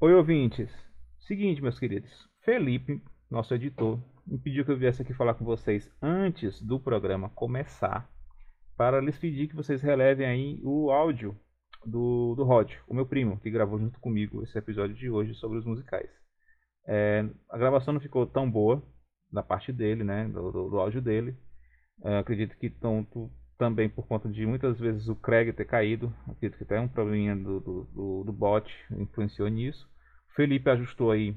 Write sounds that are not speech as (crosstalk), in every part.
Oi, ouvintes. Seguinte, meus queridos. Felipe, nosso editor, me pediu que eu viesse aqui falar com vocês antes do programa começar, para lhes pedir que vocês relevem aí o áudio do, do Rod, o meu primo, que gravou junto comigo esse episódio de hoje sobre os musicais. É, a gravação não ficou tão boa da parte dele, né, do, do, do áudio dele. É, acredito que tanto também por conta de muitas vezes o Craig ter caído, acredito que até um probleminha do, do, do, do bot influenciou nisso. O Felipe ajustou aí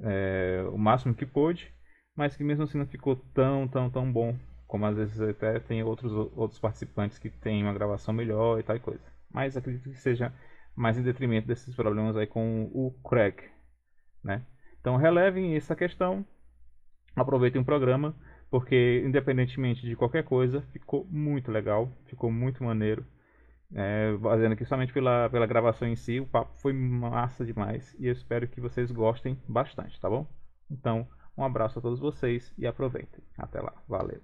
é, o máximo que pôde, mas que mesmo assim não ficou tão, tão, tão bom, como às vezes até tem outros, outros participantes que têm uma gravação melhor e tal e coisa. Mas acredito que seja mais em detrimento desses problemas aí com o Craig, né? Então relevem essa questão, aproveitem o programa porque independentemente de qualquer coisa, ficou muito legal, ficou muito maneiro. É, fazendo aqui somente pela, pela gravação em si, o papo foi massa demais e eu espero que vocês gostem bastante, tá bom? Então, um abraço a todos vocês e aproveitem. Até lá, valeu!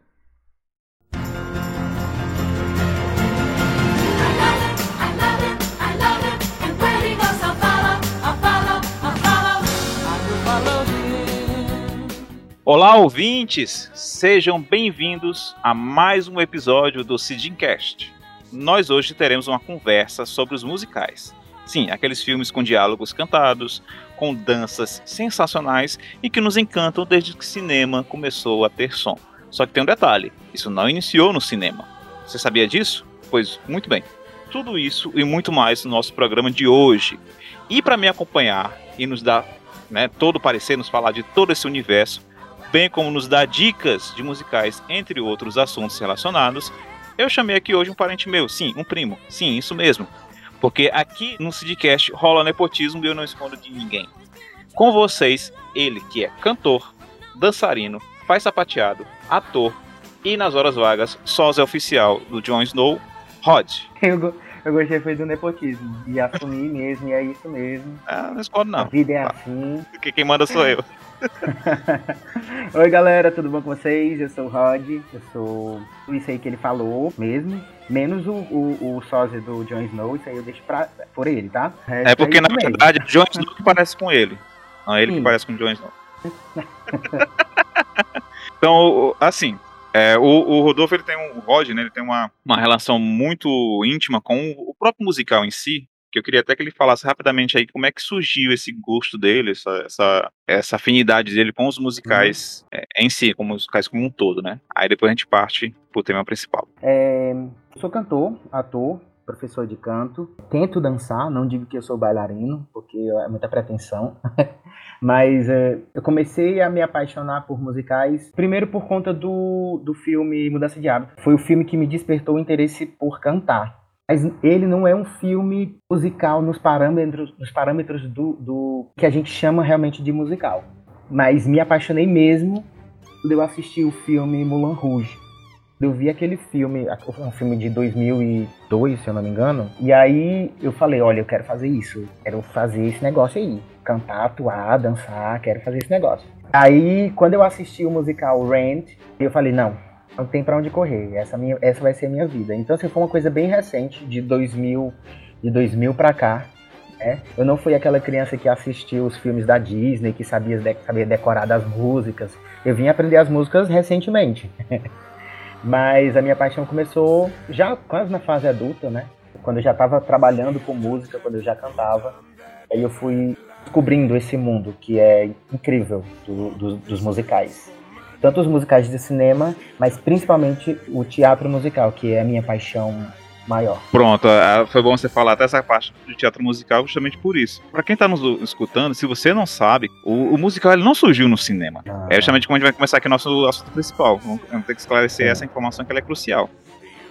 Olá, ouvintes! Sejam bem-vindos a mais um episódio do Sidincast. Nós hoje teremos uma conversa sobre os musicais. Sim, aqueles filmes com diálogos cantados, com danças sensacionais e que nos encantam desde que o cinema começou a ter som. Só que tem um detalhe: isso não iniciou no cinema. Você sabia disso? Pois muito bem. Tudo isso e muito mais no nosso programa de hoje. E para me acompanhar e nos dar né, todo o parecer, nos falar de todo esse universo, bem como nos dar dicas de musicais, entre outros assuntos relacionados, eu chamei aqui hoje um parente meu, sim, um primo, sim, isso mesmo. Porque aqui no Sidcast rola nepotismo e eu não escondo de ninguém. Com vocês, ele que é cantor, dançarino, faz sapateado, ator e nas horas vagas, sósia oficial do Jon Snow, Rod. Eu, eu gostei foi do nepotismo. E assumir mesmo, e é isso mesmo. Ah, não escondo não. A vida é assim. Porque quem manda sou eu. (laughs) Oi galera, tudo bom com vocês? Eu sou o Rod, eu sou isso aí que ele falou mesmo, menos o, o, o sósia do Jon Snow, isso aí eu deixo pra, por ele, tá? É porque na verdade o Jon Snow que parece com ele, não é ele Sim. que parece com o Jon Snow. (laughs) (laughs) então, assim, é, o, o, Rodolfo ele tem um, o Rod, né, ele tem uma, uma relação muito íntima com o próprio musical em si, que eu queria até que ele falasse rapidamente aí como é que surgiu esse gosto dele, essa, essa, essa afinidade dele com os musicais uhum. é, em si, com musicais como um todo, né? Aí depois a gente parte pro tema principal. É, sou cantor, ator, professor de canto. Tento dançar, não digo que eu sou bailarino, porque é muita pretensão. (laughs) Mas é, eu comecei a me apaixonar por musicais, primeiro por conta do, do filme Mudança de Hábito. Foi o filme que me despertou o interesse por cantar. Mas ele não é um filme musical nos parâmetros, nos parâmetros do, do que a gente chama realmente de musical. Mas me apaixonei mesmo quando eu assisti o filme Mulan Rouge. Eu vi aquele filme, um filme de 2002, se eu não me engano, e aí eu falei, olha, eu quero fazer isso, quero fazer esse negócio aí, cantar, atuar, dançar, quero fazer esse negócio. Aí, quando eu assisti o musical Rent, eu falei, não, não tem para onde correr. Essa, minha, essa vai ser a minha vida. Então, assim, foi uma coisa bem recente, de 2000, de 2000 para cá. Né? Eu não fui aquela criança que assistiu os filmes da Disney, que sabia, sabia decorar das músicas. Eu vim aprender as músicas recentemente. (laughs) Mas a minha paixão começou já quase na fase adulta, né? Quando eu já estava trabalhando com música, quando eu já cantava. Aí eu fui descobrindo esse mundo que é incrível do, do, dos musicais tanto os musicais de cinema, mas principalmente o teatro musical, que é a minha paixão maior. Pronto, foi bom você falar até essa parte do teatro musical justamente por isso. Para quem tá nos escutando, se você não sabe, o, o musical ele não surgiu no cinema. Ah. É justamente como a gente vai começar aqui nosso assunto principal. Vamos ter que esclarecer essa informação que ela é crucial.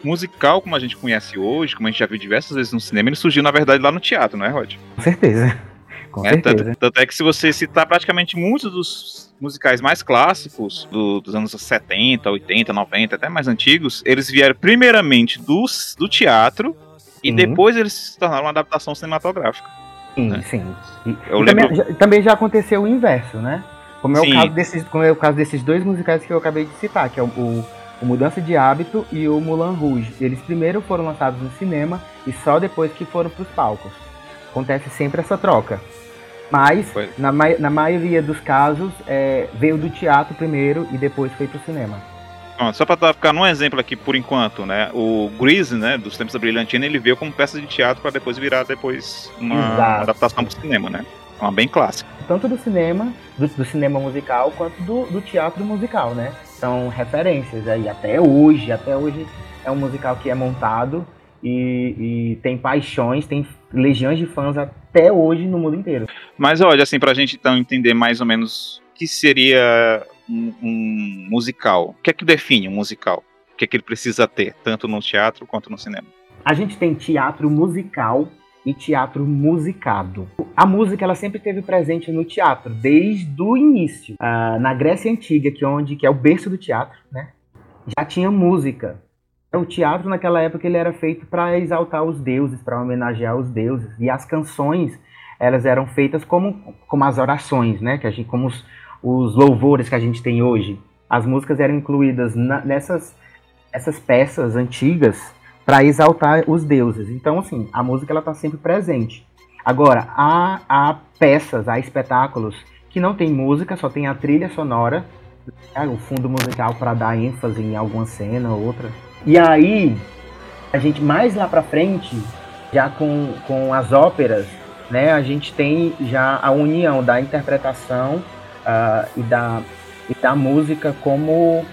Musical, como a gente conhece hoje, como a gente já viu diversas vezes no cinema, ele surgiu, na verdade, lá no teatro, não é, Rod? Com certeza. É, certeza. Tanto, tanto é que se você citar praticamente muitos dos musicais mais clássicos do, dos anos 70, 80, 90, até mais antigos, eles vieram primeiramente do, do teatro e depois eles se tornaram uma adaptação cinematográfica. Sim, né? sim. E, e lembro... também, já, também, já, aconteceu o inverso, né? Como é, o caso desses, como é o caso desses dois musicais que eu acabei de citar, que é o, o, o Mudança de Hábito e o Mulan Rouge. Eles primeiro foram lançados no cinema e só depois que foram para os palcos. Acontece sempre essa troca. Mas, na, na maioria dos casos, é, veio do teatro primeiro e depois foi pro cinema. só para ficar num exemplo aqui por enquanto, né? O Grease, né, dos Tempos da Brilhantina, ele veio como peça de teatro para depois virar depois uma Exato. adaptação pro cinema, né? Uma bem clássica. Tanto do cinema, do, do cinema musical, quanto do, do, teatro musical, né? São referências aí, até hoje, até hoje é um musical que é montado e, e, tem paixões, tem legiões de fãs até hoje no mundo inteiro. Mas olha, assim, pra gente então entender mais ou menos o que seria um, um musical, o que é que define um musical? O que é que ele precisa ter, tanto no teatro quanto no cinema? A gente tem teatro musical e teatro musicado. A música ela sempre esteve presente no teatro desde o início. Ah, na Grécia antiga, que é onde que é o berço do teatro, né? Já tinha música. O teatro naquela época ele era feito para exaltar os deuses, para homenagear os deuses. E as canções elas eram feitas como, como as orações, né? Que a gente, como os, os louvores que a gente tem hoje. As músicas eram incluídas na, nessas essas peças antigas para exaltar os deuses. Então, assim, a música ela está sempre presente. Agora, há, há peças, há espetáculos que não tem música, só tem a trilha sonora, né, o fundo musical para dar ênfase em alguma cena ou outra. E aí, a gente mais lá para frente, já com, com as óperas, né, a gente tem já a união da interpretação uh, e, da, e da música como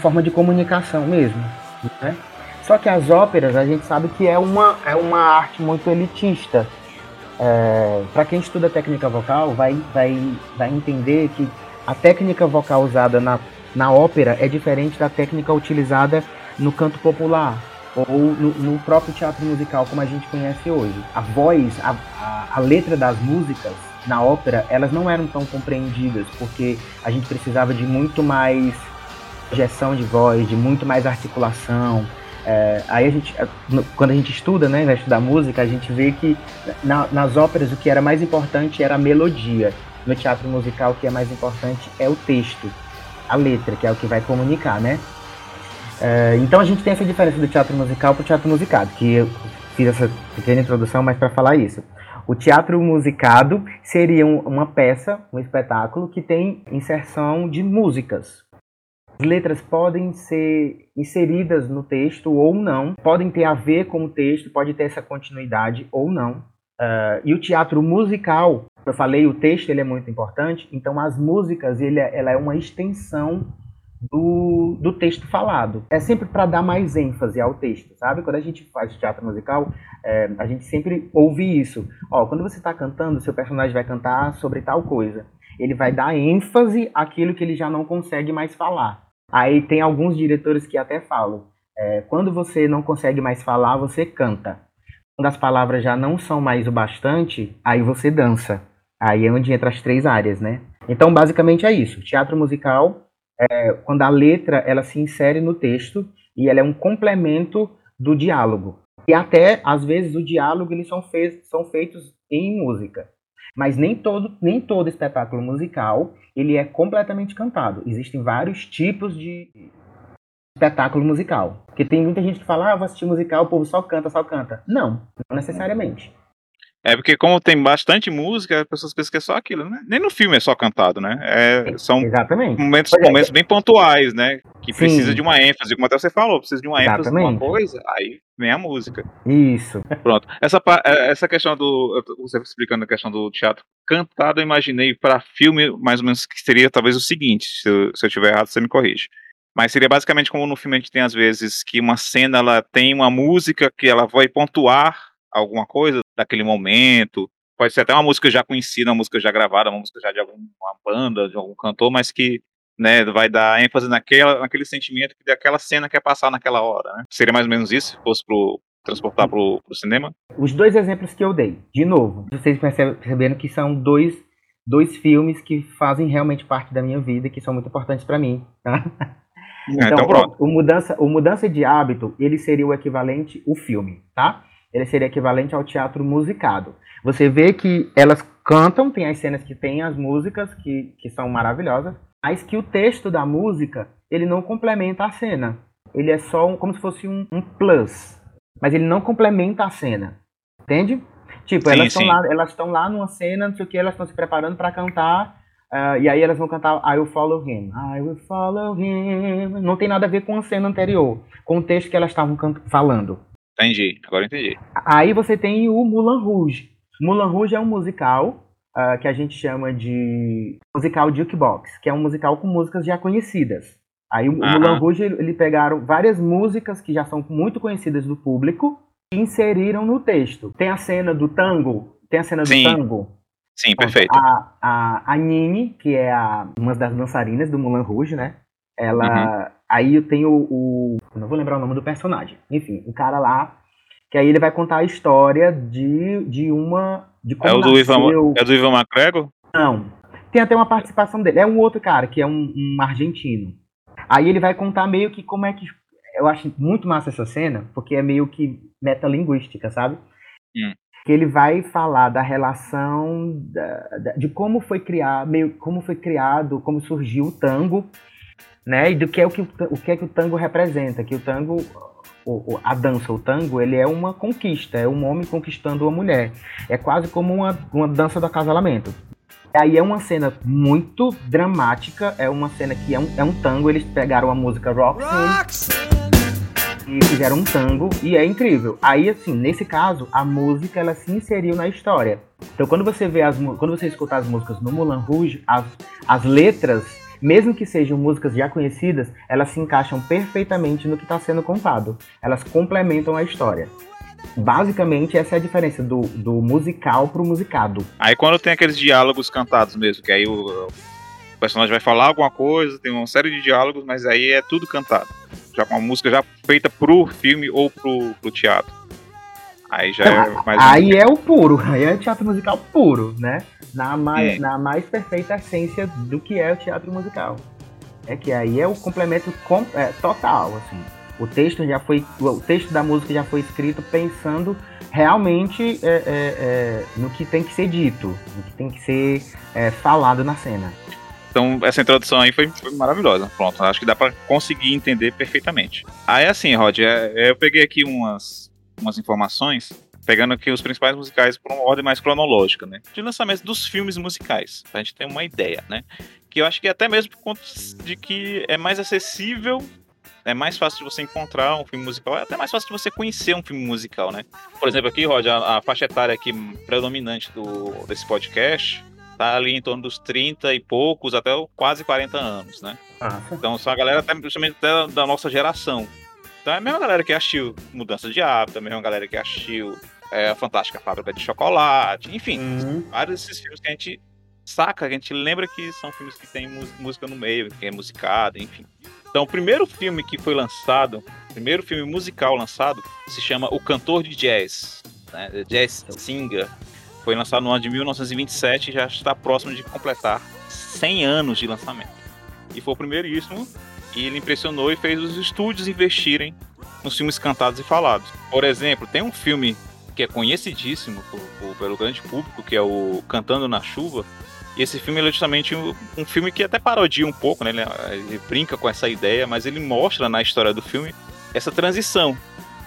forma de comunicação mesmo, né? Só que as óperas a gente sabe que é uma, é uma arte muito elitista. É, Para quem estuda técnica vocal, vai, vai, vai entender que a técnica vocal usada na, na ópera é diferente da técnica utilizada no canto popular ou no, no próprio teatro musical, como a gente conhece hoje. A voz, a, a, a letra das músicas na ópera, elas não eram tão compreendidas, porque a gente precisava de muito mais projeção de voz, de muito mais articulação, é, aí a gente, é, quando a gente estuda, né, vai estudar música, a gente vê que na, nas óperas o que era mais importante era a melodia. No teatro musical o que é mais importante é o texto, a letra, que é o que vai comunicar, né? É, então a gente tem essa diferença do teatro musical para o teatro musicado, que eu fiz essa pequena introdução, mas para falar isso. O teatro musicado seria uma peça, um espetáculo que tem inserção de músicas, as letras podem ser inseridas no texto ou não, podem ter a ver com o texto, pode ter essa continuidade ou não. Uh, e o teatro musical, eu falei, o texto ele é muito importante, então as músicas ele é, ela é uma extensão do, do texto falado. É sempre para dar mais ênfase ao texto, sabe? Quando a gente faz teatro musical, é, a gente sempre ouve isso. Ó, quando você está cantando, seu personagem vai cantar sobre tal coisa. Ele vai dar ênfase àquilo que ele já não consegue mais falar. Aí tem alguns diretores que até falam: é, quando você não consegue mais falar, você canta. Quando as palavras já não são mais o bastante, aí você dança. Aí é onde entra as três áreas, né? Então, basicamente é isso. Teatro musical, é, quando a letra ela se insere no texto e ela é um complemento do diálogo. E até, às vezes, o diálogo eles são, feitos, são feitos em música. Mas nem todo, nem todo espetáculo musical ele é completamente cantado. Existem vários tipos de espetáculo musical. Porque tem muita gente que fala, ah, vou assistir musical, o povo só canta, só canta. Não, não necessariamente. É porque como tem bastante música, as pessoas pensam que é só aquilo, né? Nem no filme é só cantado, né? É, são Exatamente. momentos, é, momentos bem pontuais, né? Que Sim. precisa de uma ênfase, como até você falou, precisa de uma Exatamente. ênfase numa coisa, aí vem a música. Isso. (laughs) Pronto. Essa, é, essa questão do. Você explicando a questão do teatro cantado, eu imaginei para filme, mais ou menos, que seria talvez o seguinte: se eu, se eu tiver errado, você me corrige. Mas seria basicamente como no filme a gente tem às vezes que uma cena ela tem uma música que ela vai pontuar alguma coisa daquele momento. Pode ser até uma música já conhecida, uma música já gravada, uma música já de alguma banda, de algum cantor, mas que né, vai dar ênfase naquela, naquele sentimento que daquela cena quer passar naquela hora. Né? Seria mais ou menos isso, se fosse pro, transportar para o cinema? Os dois exemplos que eu dei, de novo, vocês perceberam que são dois, dois filmes que fazem realmente parte da minha vida, que são muito importantes para mim. Tá? então, então pronto. O, o, mudança, o Mudança de Hábito, ele seria o equivalente, o filme, tá? Ele seria equivalente ao teatro musicado. Você vê que elas cantam, tem as cenas que tem as músicas, que, que são maravilhosas, mas que o texto da música, ele não complementa a cena. Ele é só um, como se fosse um, um plus, mas ele não complementa a cena. Entende? Tipo, Sim, elas estão lá, elas estão lá numa cena, não sei o que, elas estão se preparando pra cantar. ah, e aí elas vão cantar I will follow him. I will follow him. Não tem nada a ver com a cena anterior, com o texto que elas estavam falando. Entendi, agora entendi. Aí você tem o Moulin Rouge. Moulin Rouge é um musical ah, que a gente chama de musical jukebox, que é um musical com músicas já conhecidas. Aí o. Moulin Rouge, ele, pegaram várias músicas que já são muito conhecidas do público e inseriram no texto. Tem a cena do tango, tem a cena do Sim. tango. Sim, perfeito. A, a, a Nini, que é a, uma das dançarinas do Moulin Rouge, né? Ela. Aí eu tenho o. eu Não vou lembrar o nome do personagem. Enfim, o cara lá. Que aí ele vai contar a história de, de uma. De como É o do Ivan, é do Ivan McGregor? Não. Tem até uma participação dele. É um outro cara, que é um, um argentino. Aí ele vai contar meio que como é que. Eu acho muito massa essa cena, porque é meio que metalinguística, sabe? Hum. Que ele vai falar da relação da- da- de como foi criado, meio como foi criado, como surgiu o tango, né? E do que é o que o, que é que o tango representa, que o tango o- a dança, o tango, ele é uma conquista, é um homem conquistando uma mulher. É quase como uma, uma dança do acasalamento. Aí é uma cena muito dramática, é uma cena que é um, é um tango, eles pegaram a música Roxanne e fizeram um tango, e é incrível. Aí, assim, nesse caso, a música, ela se inseriu na história. Então, quando você vê as quando você escuta as músicas no Moulin Rouge, as, as letras, mesmo que sejam músicas já conhecidas, elas se encaixam perfeitamente no que está sendo contado. Elas complementam a história. Basicamente, essa é a diferença do, do musical pro musicado. Aí quando tem aqueles diálogos cantados mesmo, que aí o, o personagem vai falar alguma coisa, tem uma série de diálogos, mas aí é tudo cantado. Já com a música já feita pro filme ou pro, pro teatro. Aí já é mais. Aí é o puro, (laughs) aí é teatro musical puro, né? Na mais, É. na mais perfeita essência do que é o teatro musical. É que aí é o complemento com- é, total, assim. O texto já foi, o texto da música já foi escrito pensando realmente é, é, é, no que tem que ser dito, no que tem que ser é, falado na cena. Então essa introdução aí foi, foi maravilhosa. Pronto, acho que dá pra conseguir entender perfeitamente. Aí assim, Rod, eu peguei aqui umas, umas informações, pegando aqui os principais musicais por uma ordem mais cronológica, né? De lançamento dos filmes musicais, pra gente ter uma ideia, né? Que eu acho que até mesmo por conta de que é mais acessível, é mais fácil de você encontrar um filme musical, é até mais fácil de você conhecer um filme musical, né? Por exemplo, aqui, Rod, a, a faixa etária aqui predominante do, desse podcast tá ali em torno dos 30 e poucos até quase 40 anos, né? Então são a galera até, justamente até da nossa geração. Então é a mesma galera que assistiu Mudança de Hábito, é a mesma galera que assistiu é, A Fantástica Fábrica de Chocolate, enfim, Uhum. vários desses filmes que a gente saca, que a gente lembra que são filmes que tem música no meio, que é musicado, enfim. Então o primeiro filme que foi lançado, o primeiro filme musical lançado, se chama O Cantor de Jazz, né? The Jazz Singer. Foi lançado no ano de 1927 e já está próximo de completar 100 anos de lançamento. E foi o primeiríssimo, e ele impressionou e fez os estúdios investirem nos filmes cantados e falados. Por exemplo, tem um filme que é conhecidíssimo por- por- pelo grande público, que é o Cantando na Chuva. E esse filme é justamente um, um filme que até parodia um pouco, né? Ele, ele brinca com essa ideia, mas ele mostra na história do filme essa transição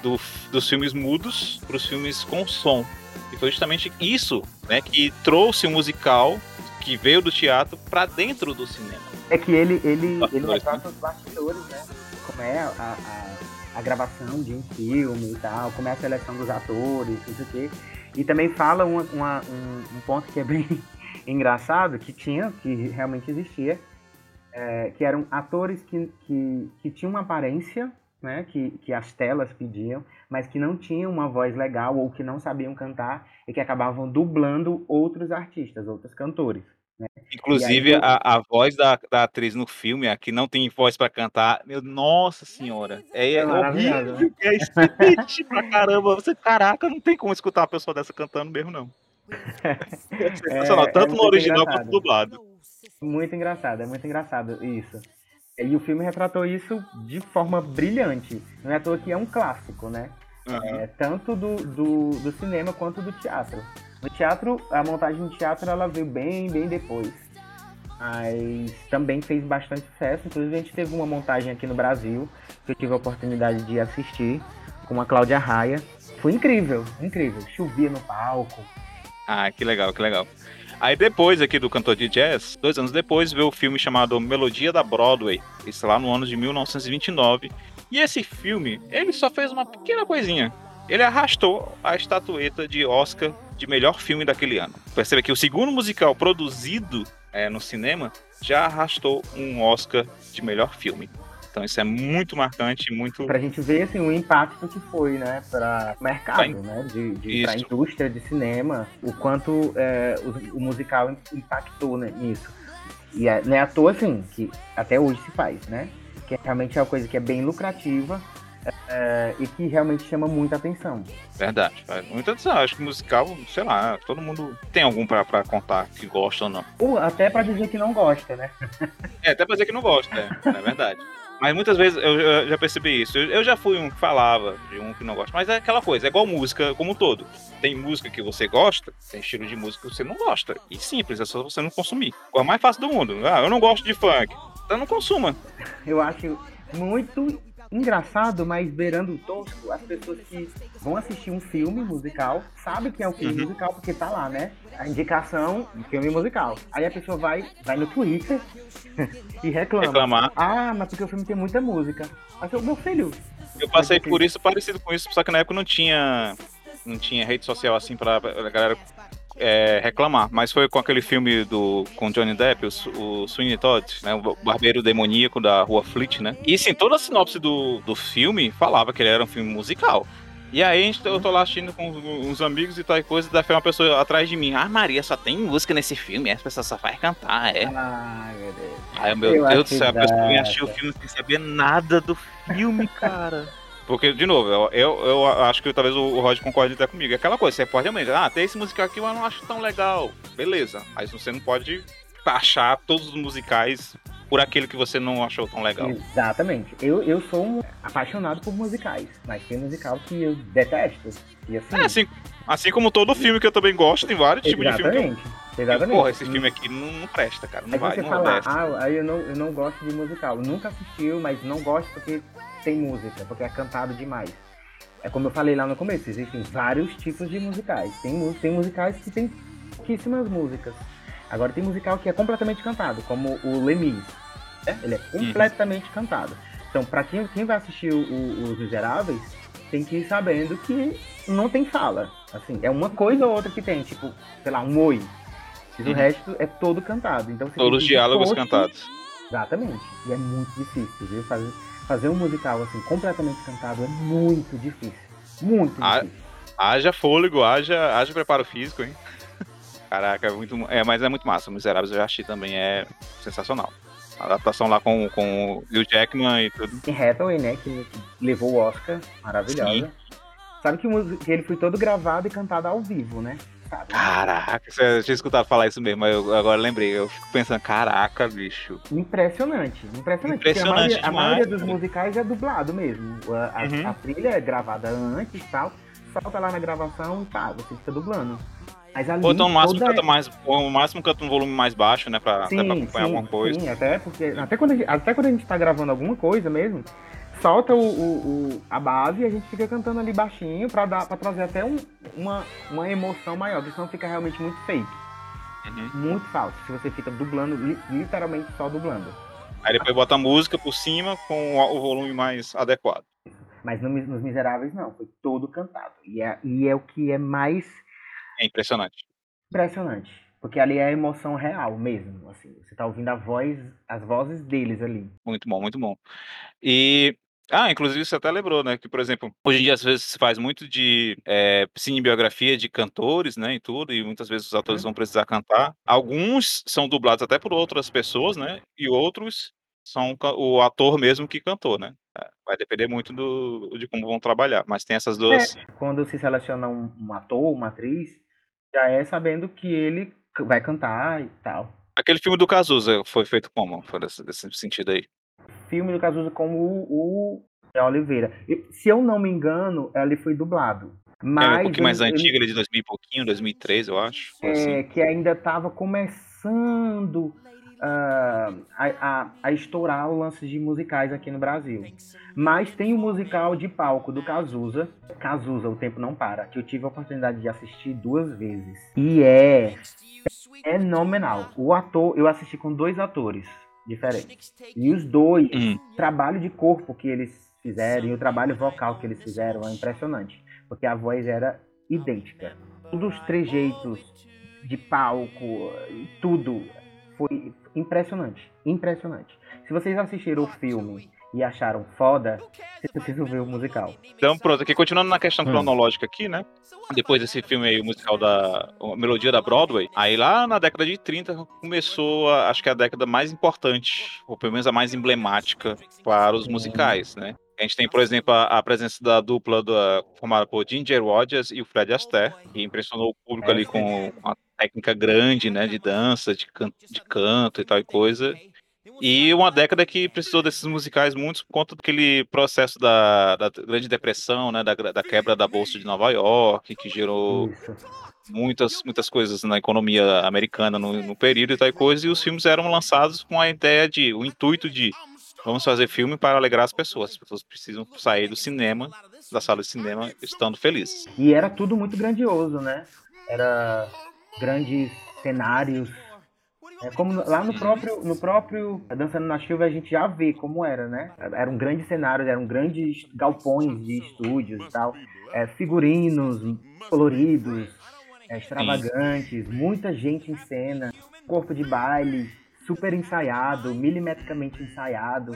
do- dos filmes mudos para os filmes com som. E foi justamente isso né, que trouxe o musical que veio do teatro para dentro do cinema. É que ele, ele, ele Bastidores, retrata os bastidores, né? Como é a, a, a gravação de um filme e tal, como é a seleção dos atores, não sei o quê. E também fala uma- uma- um, um ponto que é bem (laughs) engraçado, que tinha, que realmente existia, é, que eram atores que, que, que tinham uma aparência, né? Que, que as telas pediam, mas que não tinham uma voz legal ou que não sabiam cantar e que acabavam dublando outros artistas, outros cantores. Inclusive, E aí, a, a voz da, da atriz no filme, a que não tem voz para cantar, meu, nossa senhora, é, É é horrível, é estridente pra caramba. Você, caraca, não tem como escutar uma pessoa dessa cantando mesmo, não. É sensacional, é tanto no muito original engraçado. quanto dublado. Muito engraçado, é muito engraçado isso. E o filme retratou isso de forma brilhante. Não é à toa que é um clássico, né? Aham. É, tanto do, do, do cinema quanto do teatro. No teatro, a montagem de teatro ela veio bem, bem depois. Mas também fez bastante sucesso. Inclusive, a gente teve uma montagem aqui no Brasil, que eu tive a oportunidade de assistir, com a Cláudia Raia. Foi incrível, incrível. Chovia no palco. Ah, que legal, que legal. Aí depois aqui do cantor de jazz, dois anos depois, veio o filme chamado Melodia da Broadway, isso lá no ano de 1929. E esse filme, ele só fez uma pequena coisinha. Ele arrastou a estatueta de Oscar de melhor filme daquele ano. Percebe que o segundo musical produzido é, no cinema já arrastou um Oscar de melhor filme. Então isso é muito marcante, muito. Pra gente ver assim, o impacto que foi, né, para o mercado, pra... né, de, de pra indústria de cinema, o quanto é, o, o, musical impactou né, nisso. E é, não é à toa, assim, que até hoje se faz, né? Que realmente é uma coisa que é bem lucrativa é, e que realmente chama muita atenção. Verdade, muita atenção. Acho que musical, sei lá, todo mundo tem algum pra, pra contar que gosta ou não. Ou até pra dizer que não gosta, né? (laughs) é, até pra dizer que não gosta, é, é verdade. Mas muitas vezes eu, eu já percebi isso. Eu, eu, já fui um que falava de um que não gosta. Mas é aquela coisa, é igual música como um todo. Tem música que você gosta, tem estilo de música que você não gosta. E simples, é só você não consumir. É o mais fácil do mundo. Ah, eu não gosto de funk. Então não consuma. Eu acho muito engraçado, mas beirando tosco, as pessoas que vão assistir um filme musical sabem que é um filme uhum. musical porque tá lá, né? A indicação de filme musical. Aí a pessoa vai, vai no Twitter (laughs) e reclama. Reclamar. Ah, mas porque o filme tem muita música. Mas o meu filho. Eu passei por isso parecido com isso, só que na época não tinha não tinha rede social assim pra galera é, reclamar, mas foi com aquele filme do com Johnny Depp, o, o Sweeney Todd, né, o barbeiro demoníaco da Rua Fleet, né? E assim, toda a sinopse do, do filme falava que ele era um filme musical. E aí eu tô lá assistindo com uns amigos e tal coisa, e daí foi uma pessoa atrás de mim. Ah, Maria, só tem música nesse filme, as pessoas só vai cantar, é. Ai, meu Deus. Ai, meu eu Deus do céu, a pessoa vem assistir o filme sem saber nada do filme, cara. Porque, de novo, eu, eu, eu acho que talvez o Rod concorde até comigo. É aquela coisa, você pode realmente, ah, tem esse musical aqui, mas eu não acho tão legal. Beleza. Mas você não pode taxar todos os musicais por aquele que você não achou tão legal. Exatamente. Eu, eu sou um apaixonado por musicais, mas tem musical que eu detesto. E assim... É, assim, assim como todo filme que eu também gosto, tem vários tipos de filme que eu... Exatamente. Porra, esse filme aqui não, não presta, cara. Não aí vai, você não fala, ah, aí eu não, eu não gosto de musical. Nunca assistiu, mas não gosto porque tem música, porque é cantado demais. É como eu falei lá no começo, existem vários tipos de musicais. Tem, tem musicais que tem pouquíssimas músicas. Agora tem musical que é completamente cantado, como o Lemis. Né? Ele é completamente uhum. cantado. Então, para quem, quem vai assistir o, o, Os Miseráveis, tem que ir sabendo que não tem fala. Assim, é uma coisa ou outra que tem, tipo, sei lá, um oi. E uhum. o resto é todo cantado. Então, Todos os diálogos cantados. Exatamente. E é muito difícil, viu? Fazer, fazer um musical assim, completamente cantado, é muito difícil. Muito difícil. Haja fôlego, haja, haja preparo físico, hein? (laughs) Caraca, é muito. É, mas é muito massa. Miseráveis eu já achei também, é sensacional. A adaptação lá com, com o Hugh Jackman e tudo. E Hathaway, né, que, levou o Oscar, maravilhosa. Sim. Sabe que ele foi todo gravado e cantado ao vivo, né? Caraca, você tinha escutado falar isso mesmo, mas eu agora lembrei. Eu fico pensando, caraca, bicho. Impressionante, impressionante. Impressionante a maioria, a maioria, dos musicais é dublado mesmo. A, uhum. a, trilha é gravada antes e tal, solta lá na gravação e tá, você fica dublando. Mas ali, Ou então, no máximo, toda... canta mais, o máximo canta um volume mais baixo, né? Pra, sim, pra acompanhar sim, alguma coisa. Sim, até porque. Até quando, a gente, até quando a gente tá gravando alguma coisa mesmo, solta o, o, o, a base e a gente fica cantando ali baixinho pra, dar, pra trazer até um, uma, uma emoção maior, porque senão fica realmente muito fake. Uhum. Muito falso. Se você fica dublando, literalmente só dublando. Aí depois bota a música por cima com o volume mais adequado. Mas no, nos Miseráveis não, foi todo cantado. E é, e é o que é mais. É impressionante. Impressionante. Porque ali é a emoção real mesmo. Assim, você tá ouvindo a voz, as vozes deles ali. Muito bom, muito bom. E ah, inclusive você até lembrou, né? Que, por exemplo, hoje em dia às vezes se faz muito de é, cinebiografia de cantores, né? E tudo, e muitas vezes os atores uhum. vão precisar cantar. Alguns são dublados até por outras pessoas, né? E outros são o ator mesmo que cantou, né? É, vai depender muito do, de como vão trabalhar, mas tem essas duas. É, quando se seleciona um, um ator, uma atriz, já é sabendo que ele vai cantar e tal. Aquele filme do Cazuza foi feito como? Foi desse, desse sentido aí? Filme do Cazuza com o, o Oliveira. Se eu não me engano, ele foi dublado. Mas é um pouquinho mais ele, antigo, ele é de 2000 e pouquinho, 2003, eu acho. É, assim. que ainda estava começando uh, a, a, a, estourar o lance de musicais aqui no Brasil. Mas tem o musical de palco do Cazuza, Cazuza, O Tempo Não Para, que eu tive a oportunidade de assistir duas vezes. E é fenomenal. O ator, eu assisti com dois atores diferentes. E os dois, hum. o trabalho de corpo que eles fizeram e o trabalho vocal que eles fizeram é impressionante. Porque a voz era idêntica. Todos os trejeitos de palco, tudo foi impressionante. Impressionante. Se vocês assistiram o filme e acharam foda, vocês precisam ver o musical. Então, pronto, aqui continuando na questão hum. cronológica aqui, né? Depois desse filme aí, o musical da a Melodia da Broadway, aí lá na década de 30 começou, a, acho que a década mais importante, ou pelo menos a mais emblemática para os musicais, né? A gente tem, por exemplo, a, a presença da dupla da, formada por Ginger Rogers e o Fred Astaire, que impressionou o público é, ali com uma técnica grande, né, de dança, de, can de canto e tal e coisa. E uma década que precisou desses musicais muito por conta daquele processo da, da Grande Depressão, né, da, da, quebra da Bolsa de Nova York, que gerou muitas, muitas coisas na economia americana no, no período e tal e coisa, e os filmes eram lançados com a ideia de, o intuito de vamos fazer filme para alegrar as pessoas. As pessoas precisam sair do cinema, da sala de cinema, estando felizes. E era tudo muito grandioso, né? Era grandes cenários. É como lá no próprio, no próprio Dançando na Chuva a gente já vê como era, né? Eram grandes cenários, eram grandes galpões de estúdios e tal. É, figurinos coloridos, é, extravagantes, muita gente em cena, corpo de baile, super ensaiado, milimetricamente ensaiado,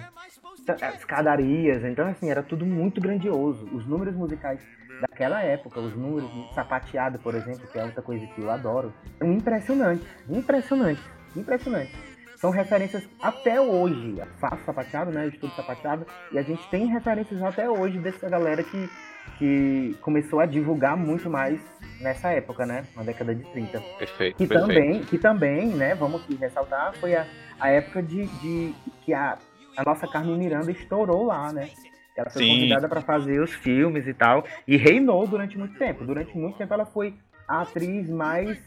escadarias, então assim, era tudo muito grandioso. Os números musicais daquela época, os números sapateado, por exemplo, que é outra coisa que eu adoro, são impressionantes, impressionantes, impressionantes. São referências até hoje. Eu faço sapateado, né? Estudo sapateado, e a gente tem referências até hoje dessa galera que, que começou a divulgar muito mais nessa época, né? Na década de 30. Perfeito. Que perfeito. também, que também, né, vamos aqui ressaltar, foi a, a época de, de que a, a nossa Carmen Miranda estourou lá, né? Ela foi Sim. convidada para fazer os filmes e tal. E reinou durante muito tempo. Durante muito tempo ela foi a atriz mais.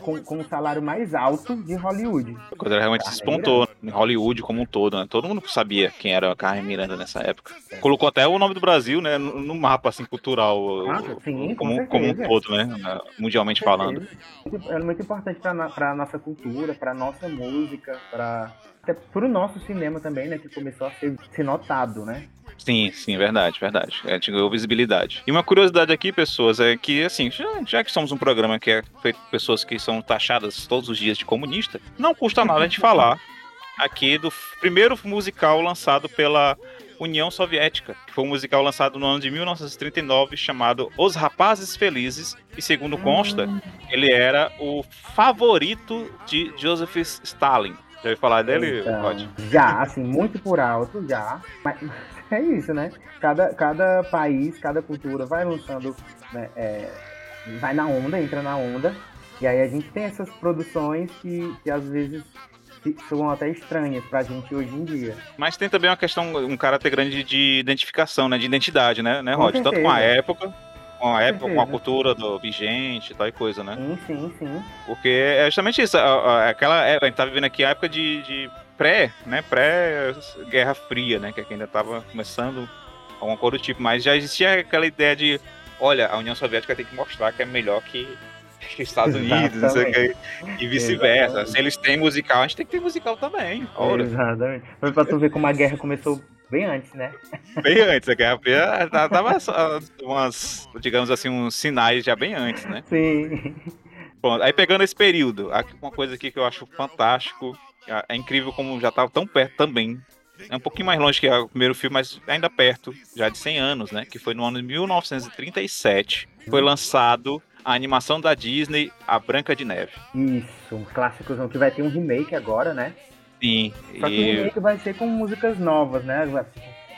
com, com o salário mais alto de Hollywood. Quando ela realmente se despontou em Hollywood como um todo, né? Todo mundo sabia quem era a Carmen Miranda nessa época. Colocou até o nome do Brasil, né? No, mapa assim, cultural. Ah, sim, como, como um todo, né? Mundialmente falando. É muito importante para nossa cultura, para nossa música, para para o nosso cinema também, né? Que começou a ser, ser notado, né? Sim, sim, verdade, verdade. É, ganhou visibilidade. E uma curiosidade aqui, pessoas, é que, assim, já, já, que somos um programa que é feito por pessoas que são taxadas todos os dias de comunista, não custa nada a gente falar aqui do primeiro musical lançado pela União Soviética, que foi um musical lançado no ano de 1939 chamado Os Rapazes Felizes, e segundo consta, ele era o favorito de Joseph Stalin. Já ouviu falar dele, então, Rod? Já, assim, muito por alto, já. Mas é isso, né? Cada, cada país, cada cultura vai lançando, né, é, vai na onda, entra na onda. E aí a gente tem essas produções que, que às vezes são até estranhas pra gente hoje em dia. Mas tem também uma questão, um caráter grande de identificação, né? De identidade, né, né Rod? Tanto com a época com a época, com a cultura do vigente e tal e coisa, né? Sim, sim, sim. Porque é justamente isso, aquela época, a gente tá vivendo aqui a época de, de pré, né, pré-Guerra Fria, né, que ainda tava começando alguma coisa do tipo, mas já existia aquela ideia de, olha, a União Soviética tem que mostrar que é melhor que que Estados Unidos, não sei que, e vice-versa. Se eles têm musical, a gente tem que ter musical também. Ora. Exatamente. Foi pra tu ver como a guerra começou Bem antes, né? Bem antes, a Guerra Fria tava umas, digamos assim, uns sinais já bem antes, né? Sim. Bom, aí pegando esse período, uma coisa aqui que eu acho fantástico, é incrível como já estava tão perto também. É um pouquinho mais longe que o primeiro filme, mas ainda perto, já de 100 anos, né? Que foi no ano de 1937. Foi lançado a animação da Disney, A Branca de Neve. Isso, um clássico que vai ter um remake agora, né? Sim. Só que e... o remake vai ser com músicas novas, né?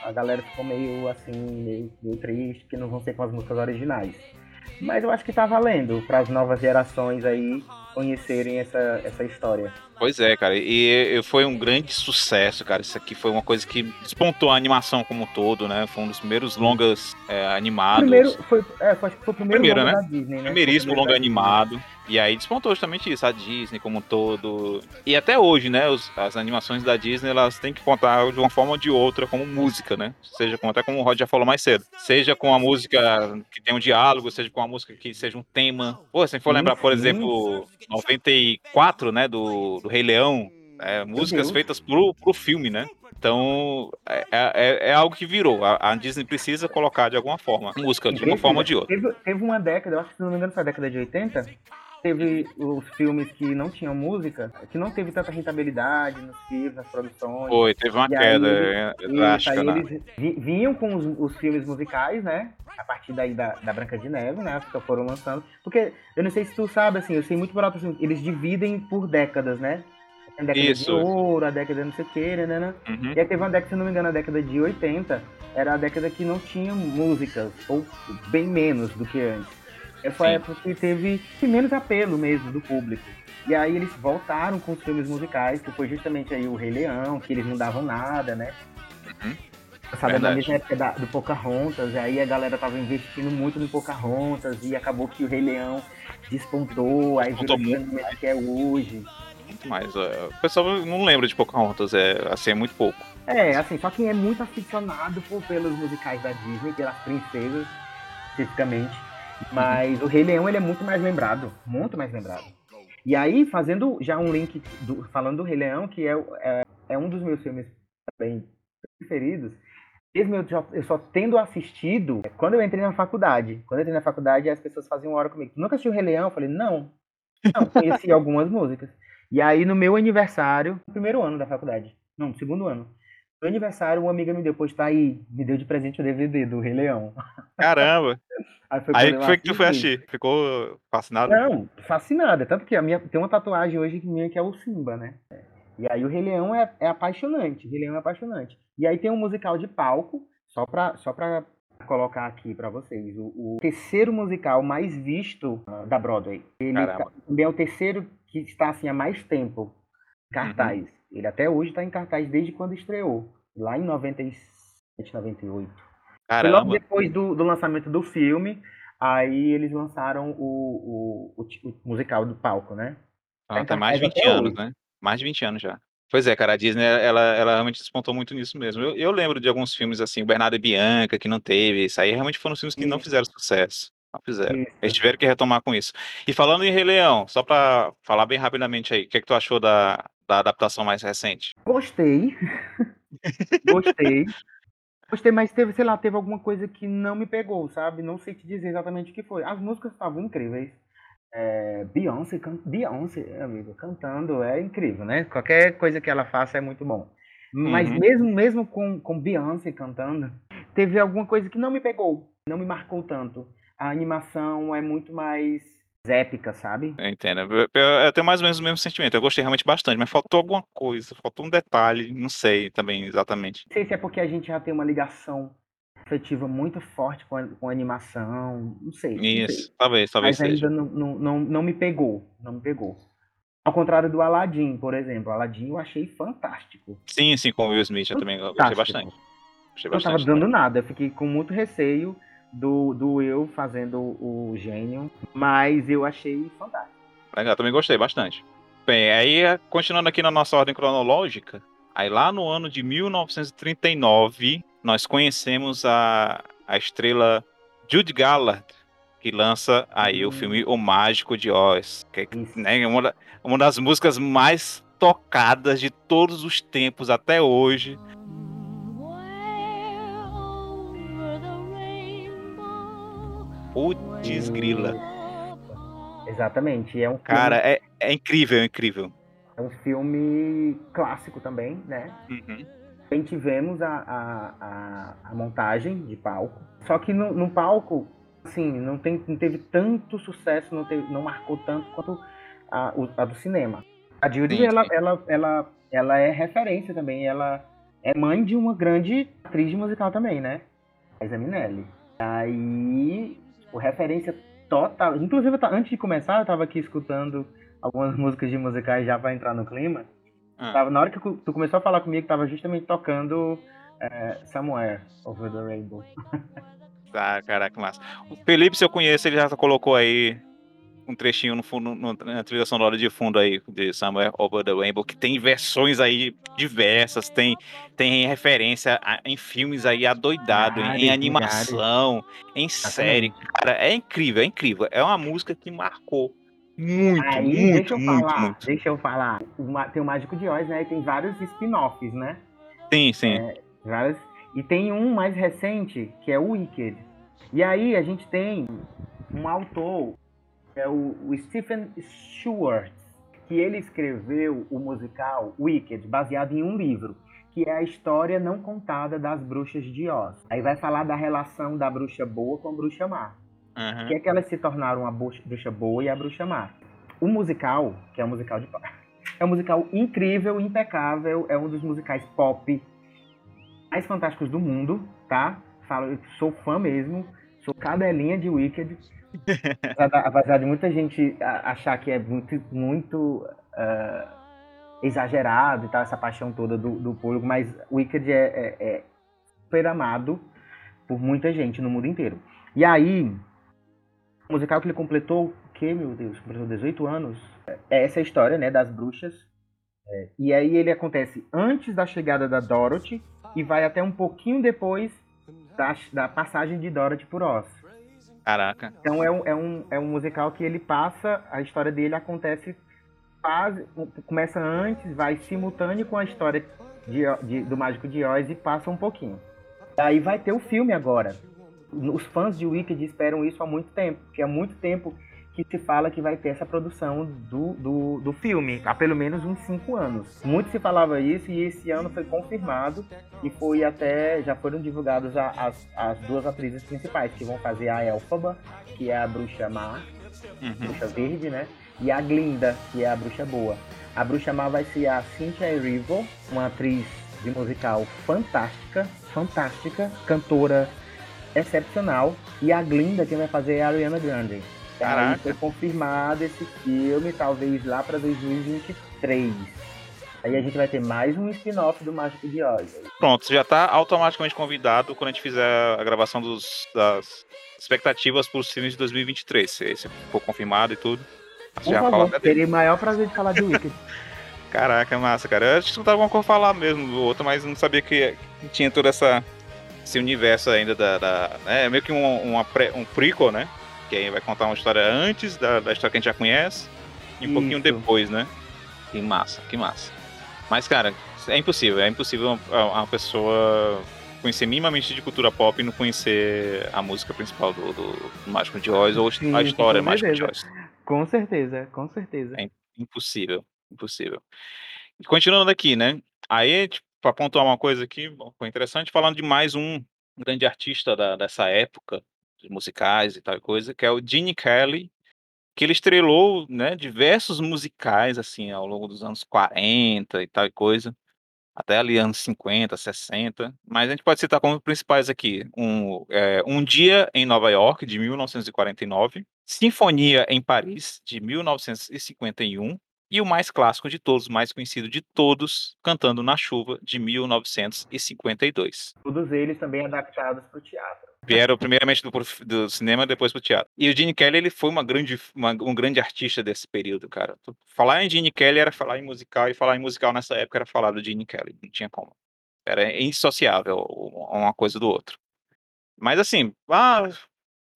A galera ficou meio assim, meio, meio triste, que não vão ser com as músicas originais. Mas eu acho que tá valendo para as novas gerações aí conhecerem essa, essa história. Pois é, cara, e, e foi um grande sucesso, cara. Isso aqui foi uma coisa que despontou a animação como um todo, né? Foi um dos primeiros longas é, animados. Primeiro, foi, é, foi, foi o primeiro Primeiro, longa né? da Disney, né? Primeiríssimo longa animado. E aí despontou justamente isso, a Disney como um todo. E até hoje, né? os- as animações da Disney, elas têm que contar de uma forma ou de outra como música, né? Seja com, até como o Rod já falou mais cedo. Seja com a música que tem um diálogo, seja com a música que seja um tema. Pô, se for lembrar, por exemplo, 94, né? Do, do Rei Leão. é, músicas Deus. feitas pro, pro filme, né? Então, é, é, é algo que virou. A, a Disney precisa colocar de alguma forma música, de uma Incrível. forma ou de outra. Teve, teve uma década, eu acho que se não me engano foi a década de 80, teve os filmes que não tinham música, que não teve tanta rentabilidade nos filmes, nas produções. Foi, teve uma E queda eles- é, drástica, aí né? eles vi- vinham com os, os filmes musicais, né? A partir daí da, da Branca de Neve, né? Que foram lançando. Porque, eu não sei se tu sabe, assim, eu sei muito por alto, assim, eles dividem por décadas, né? A década Isso. de ouro, a década de não sei o que, né, né? Uhum. E aí teve uma década, se não me engano, a década de 80, era a década que não tinha músicas, ou bem menos do que antes. Essa foi a época que teve menos apelo mesmo do público. E aí eles voltaram com os filmes musicais, que foi justamente aí o Rei Leão, que eles não davam nada, né? Uhum. Sabe, na mesma época da, do Pocahontas, e aí a galera tava investindo muito no Pocahontas, e acabou que o Rei Leão despontou, aí virou o que é hoje. Muito mais. é, O pessoal não lembra de Pocahontas, é, assim, é muito pouco. É, assim, só quem é muito aficionado por, pelos musicais da Disney, pelas princesas, especificamente. Mas o Rei Leão, ele é muito mais lembrado, muito mais lembrado. E aí, fazendo já um link, do- falando do Rei Leão, que é, é, é um dos meus filmes também preferidos, mesmo eu, já- eu só tendo assistido quando eu entrei na faculdade. Quando eu entrei na faculdade, as pessoas faziam hora comigo. Nunca assistiu o Rei Leão? Eu falei, não. Não, (laughs) conheci algumas músicas. E aí, no meu aniversário, no primeiro ano da faculdade, não, no segundo ano, no meu aniversário, uma amiga me deu, pois tá aí, me deu de presente o DVD do Rei Leão. Caramba! (laughs) Aí foi, Aí foi que tu foi assisti. assistir. Ficou fascinado? Não, fascinada. Tanto que a minha, tem uma tatuagem hoje que minha que é o Simba, né? E aí o Rei Leão é, é apaixonante. O Rei Leão é apaixonante. E aí tem um musical de palco, só pra, só pra colocar aqui pra vocês. O, o terceiro musical mais visto ah, da Broadway. Ele tá- também é o terceiro que está assim há mais tempo em cartaz. Ele até hoje está em cartaz desde quando estreou. Lá em 97, 98. Foi logo Caramba! depois do, do lançamento do filme, aí eles lançaram o, o, o o musical do palco, né? Ah, tem mais de cartaz 20 até anos, hoje. né? Mais de 20 anos já. Pois é, cara, a Disney, ela, ela realmente despontou muito nisso mesmo. Eu, eu lembro de alguns filmes assim, o Bernardo e Bianca, que não teve. Isso aí realmente foram filmes que não Isso. fizeram sucesso. Não fizeram. Isso. Eles tiveram que retomar com isso. E falando em Rei Leão, só pra falar bem rapidamente aí, o que, é que tu achou da, da adaptação mais recente? Gostei. Gostei. Gostei, mas teve, sei lá, teve alguma coisa que não me pegou, sabe? Não sei te dizer exatamente o que foi. As músicas estavam incríveis. É, Beyoncé, can... Beyoncé, amigo, cantando é incrível, né? Qualquer coisa que ela faça é muito bom. Mas Uhum. mesmo, mesmo com, com Beyoncé cantando, teve alguma coisa que não me pegou, não me marcou tanto. A animação é muito mais épica, sabe? Eu entendo. Eu, eu- eu tenho mais ou menos o mesmo sentimento. Eu gostei realmente bastante, mas faltou alguma coisa, faltou um detalhe, não sei também exatamente. Não sei se é porque a gente já tem uma ligação afetiva muito forte com a, com a animação, não sei. não sei. Isso, talvez, talvez Mas seja. ainda não, não, não, não me pegou, não me pegou. Ao contrário do Aladdin, por exemplo. Aladdin eu achei fantástico. Sim, sim, com o Will Smith eu também gostei Fantástico. bastante. Gostei Eu tava bastante. dando nada, eu fiquei com muito receio do, do Will fazendo o gênio, mas eu achei fantástico. Legal, também gostei bastante. Bem, aí eh, continuando aqui na nossa ordem cronológica, aí lá no ano de 1939, nós conhecemos a, a estrela Judy Garland, que lança aí o Hum. filme O Mágico de Oz, que é né, uma, da- uma das músicas mais tocadas de todos os tempos até hoje. Putz grila. Exatamente. É um filme, Cara, é, é incrível, é incrível. é um filme clássico também, né? Uhum. Também tivemos a, a, a, a montagem de palco. Só que no, no palco, assim, não, tem, não teve tanto sucesso, não, teve, não marcou tanto quanto a, a do cinema. A Judy, ela, ela, ela, ela é referência também. Ela é mãe de uma grande atriz de musical também, né? A Isa Minelli. Aí, tipo, referência total. Inclusive, ta- antes de começar, eu tava aqui escutando algumas (laughs) músicas de musicais já para entrar no clima. Ah. Tava, na hora que tu começou a falar comigo, tava justamente tocando é, Somewhere Over the Rainbow. (laughs) Tá, caraca, massa. O Felipe, se eu conheço, ele já colocou aí um trechinho no fundo, no, na trilha sonora de fundo aí de Somewhere Over the Rainbow, que tem versões aí diversas, tem, tem referência a- em filmes aí adoidado, em, animação, em série. Cara, é incrível, é incrível. É uma música que marcou muito, Aí, deixa muito, eu muito, falar, muito. deixa eu falar. Tem o Mágico de Oz, né? E tem vários spin-offs, né? Sim, sim. Vários, e tem um mais recente, que é o Wicked. E aí a gente tem um autor, é o, o Stephen Schwartz, que ele escreveu o musical Wicked, baseado em um livro, que é a história não contada das bruxas de Oz. Aí vai falar da relação da bruxa boa com a bruxa má. Aham. que é que elas se tornaram a bruxa bruxa boa e a bruxa má. O musical, que é um musical de (laughs) é um musical incrível, impecável, é um dos musicais pop mais fantásticos do mundo, tá? Falo, eu sou fã mesmo, sou cadelinha de Wicked. Apesar, de muita gente achar que é muito, muito ah, exagerado e tal, essa paixão toda do, do público, mas Wicked é, é, é super amado por muita gente no mundo inteiro. E aí, o musical que ele completou, o que, meu Deus, completou 18 anos, é essa história, né, das bruxas. É, e aí ele acontece antes da chegada da Dorothy e vai até um pouquinho depois da, da passagem de Dorothy por Oz. Caraca. Então é um, é, um, é um musical que ele passa, a história dele acontece, começa antes, vai simultâneo com a história de, de- do Mágico de Oz e passa um pouquinho. Aí vai ter o filme agora. Os fãs de Wicked esperam isso há muito tempo, porque há muito tempo que se fala que vai ter essa produção do, do, do filme, há pelo menos uns cinco anos. Muito se falava isso e esse ano foi confirmado e foi até, já foram divulgadas as, as duas atrizes principais, que vão fazer a Elphaba, que é a bruxa má, Uhum. bruxa verde, né? E a Glinda, que é a bruxa boa. A bruxa má vai ser a Cynthia Erivo, uma atriz de musical fantástica, fantástica, cantora excepcional. E a Glinda, quem vai fazer é a Ariana Grande. Aí Caraca. foi confirmado esse filme, talvez lá para 2023. Aí a gente vai ter mais um spin-off do Mágico de Oz. Pronto, você já tá automaticamente convidado quando a gente fizer a gravação dos, das expectativas para os filmes de 2023. Se, se for confirmado e tudo. Por já favor, teria o maior prazer de falar de Wicked. (laughs) Caraca, massa, cara. Eu acho que não tava a falar mesmo do outro, mas não sabia que, que tinha todo essa, esse universo ainda da. da é meio que um, uma pré- um prequel, né? Que aí vai contar uma história antes da, da história que a gente já conhece e um pouquinho Isso. depois, né? Que massa, que massa. Mas, cara, é impossível. É impossível uma, uma pessoa conhecer minimamente de cultura pop e não conhecer a música principal do, do, Mágico de Oz ou Sim, a história do Mágico de. Oz. com certeza, com certeza. É impossível, impossível. E continuando aqui, né? Aí, tipo, para pontuar uma coisa aqui, bom, foi interessante, falando de mais um grande artista da- dessa época, musicais e tal coisa, que é o Gene Kelly, que ele estrelou, né, diversos musicais, assim, ao longo dos anos 40 e tal coisa, até ali anos 50, 60, mas a gente pode citar como principais aqui, um, é, um Dia em Nova York, de 1949, Sinfonia em Paris, de 1951, e o mais clássico de todos, o mais conhecido de todos, Cantando na Chuva, de 1952. Todos eles também adaptados para o teatro. Vieram primeiramente do, do cinema, depois pro teatro. E o Gene Kelly, ele foi uma grande, uma- um grande artista desse período, cara. Falar em Gene Kelly era falar em musical, e falar em musical nessa época era falar do Gene Kelly, não tinha como. Era indissociável uma coisa do outro. Mas assim, ah,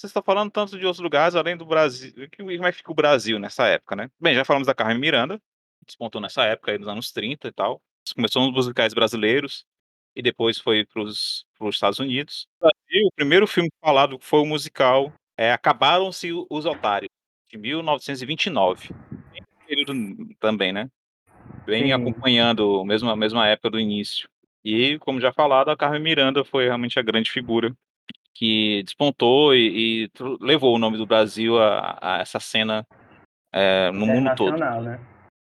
vocês estão falando tanto de outros lugares além do Brasil. Como é que fica o Brasil nessa época, né? Bem, já falamos da Carmen Miranda, despontou nessa época, aí nos anos 30 e tal. Começou nos musicais brasileiros e depois foi para os Estados Unidos. No Brasil, o primeiro filme falado foi o musical é, Acabaram-se os Otários, de 1929. Bem período também, né? Bem Sim. acompanhando a mesma, a mesma época do início. E, como já falado, a Carmen Miranda foi realmente a grande figura que despontou e, e levou o nome do Brasil a, a essa cena é, no mundo todo né?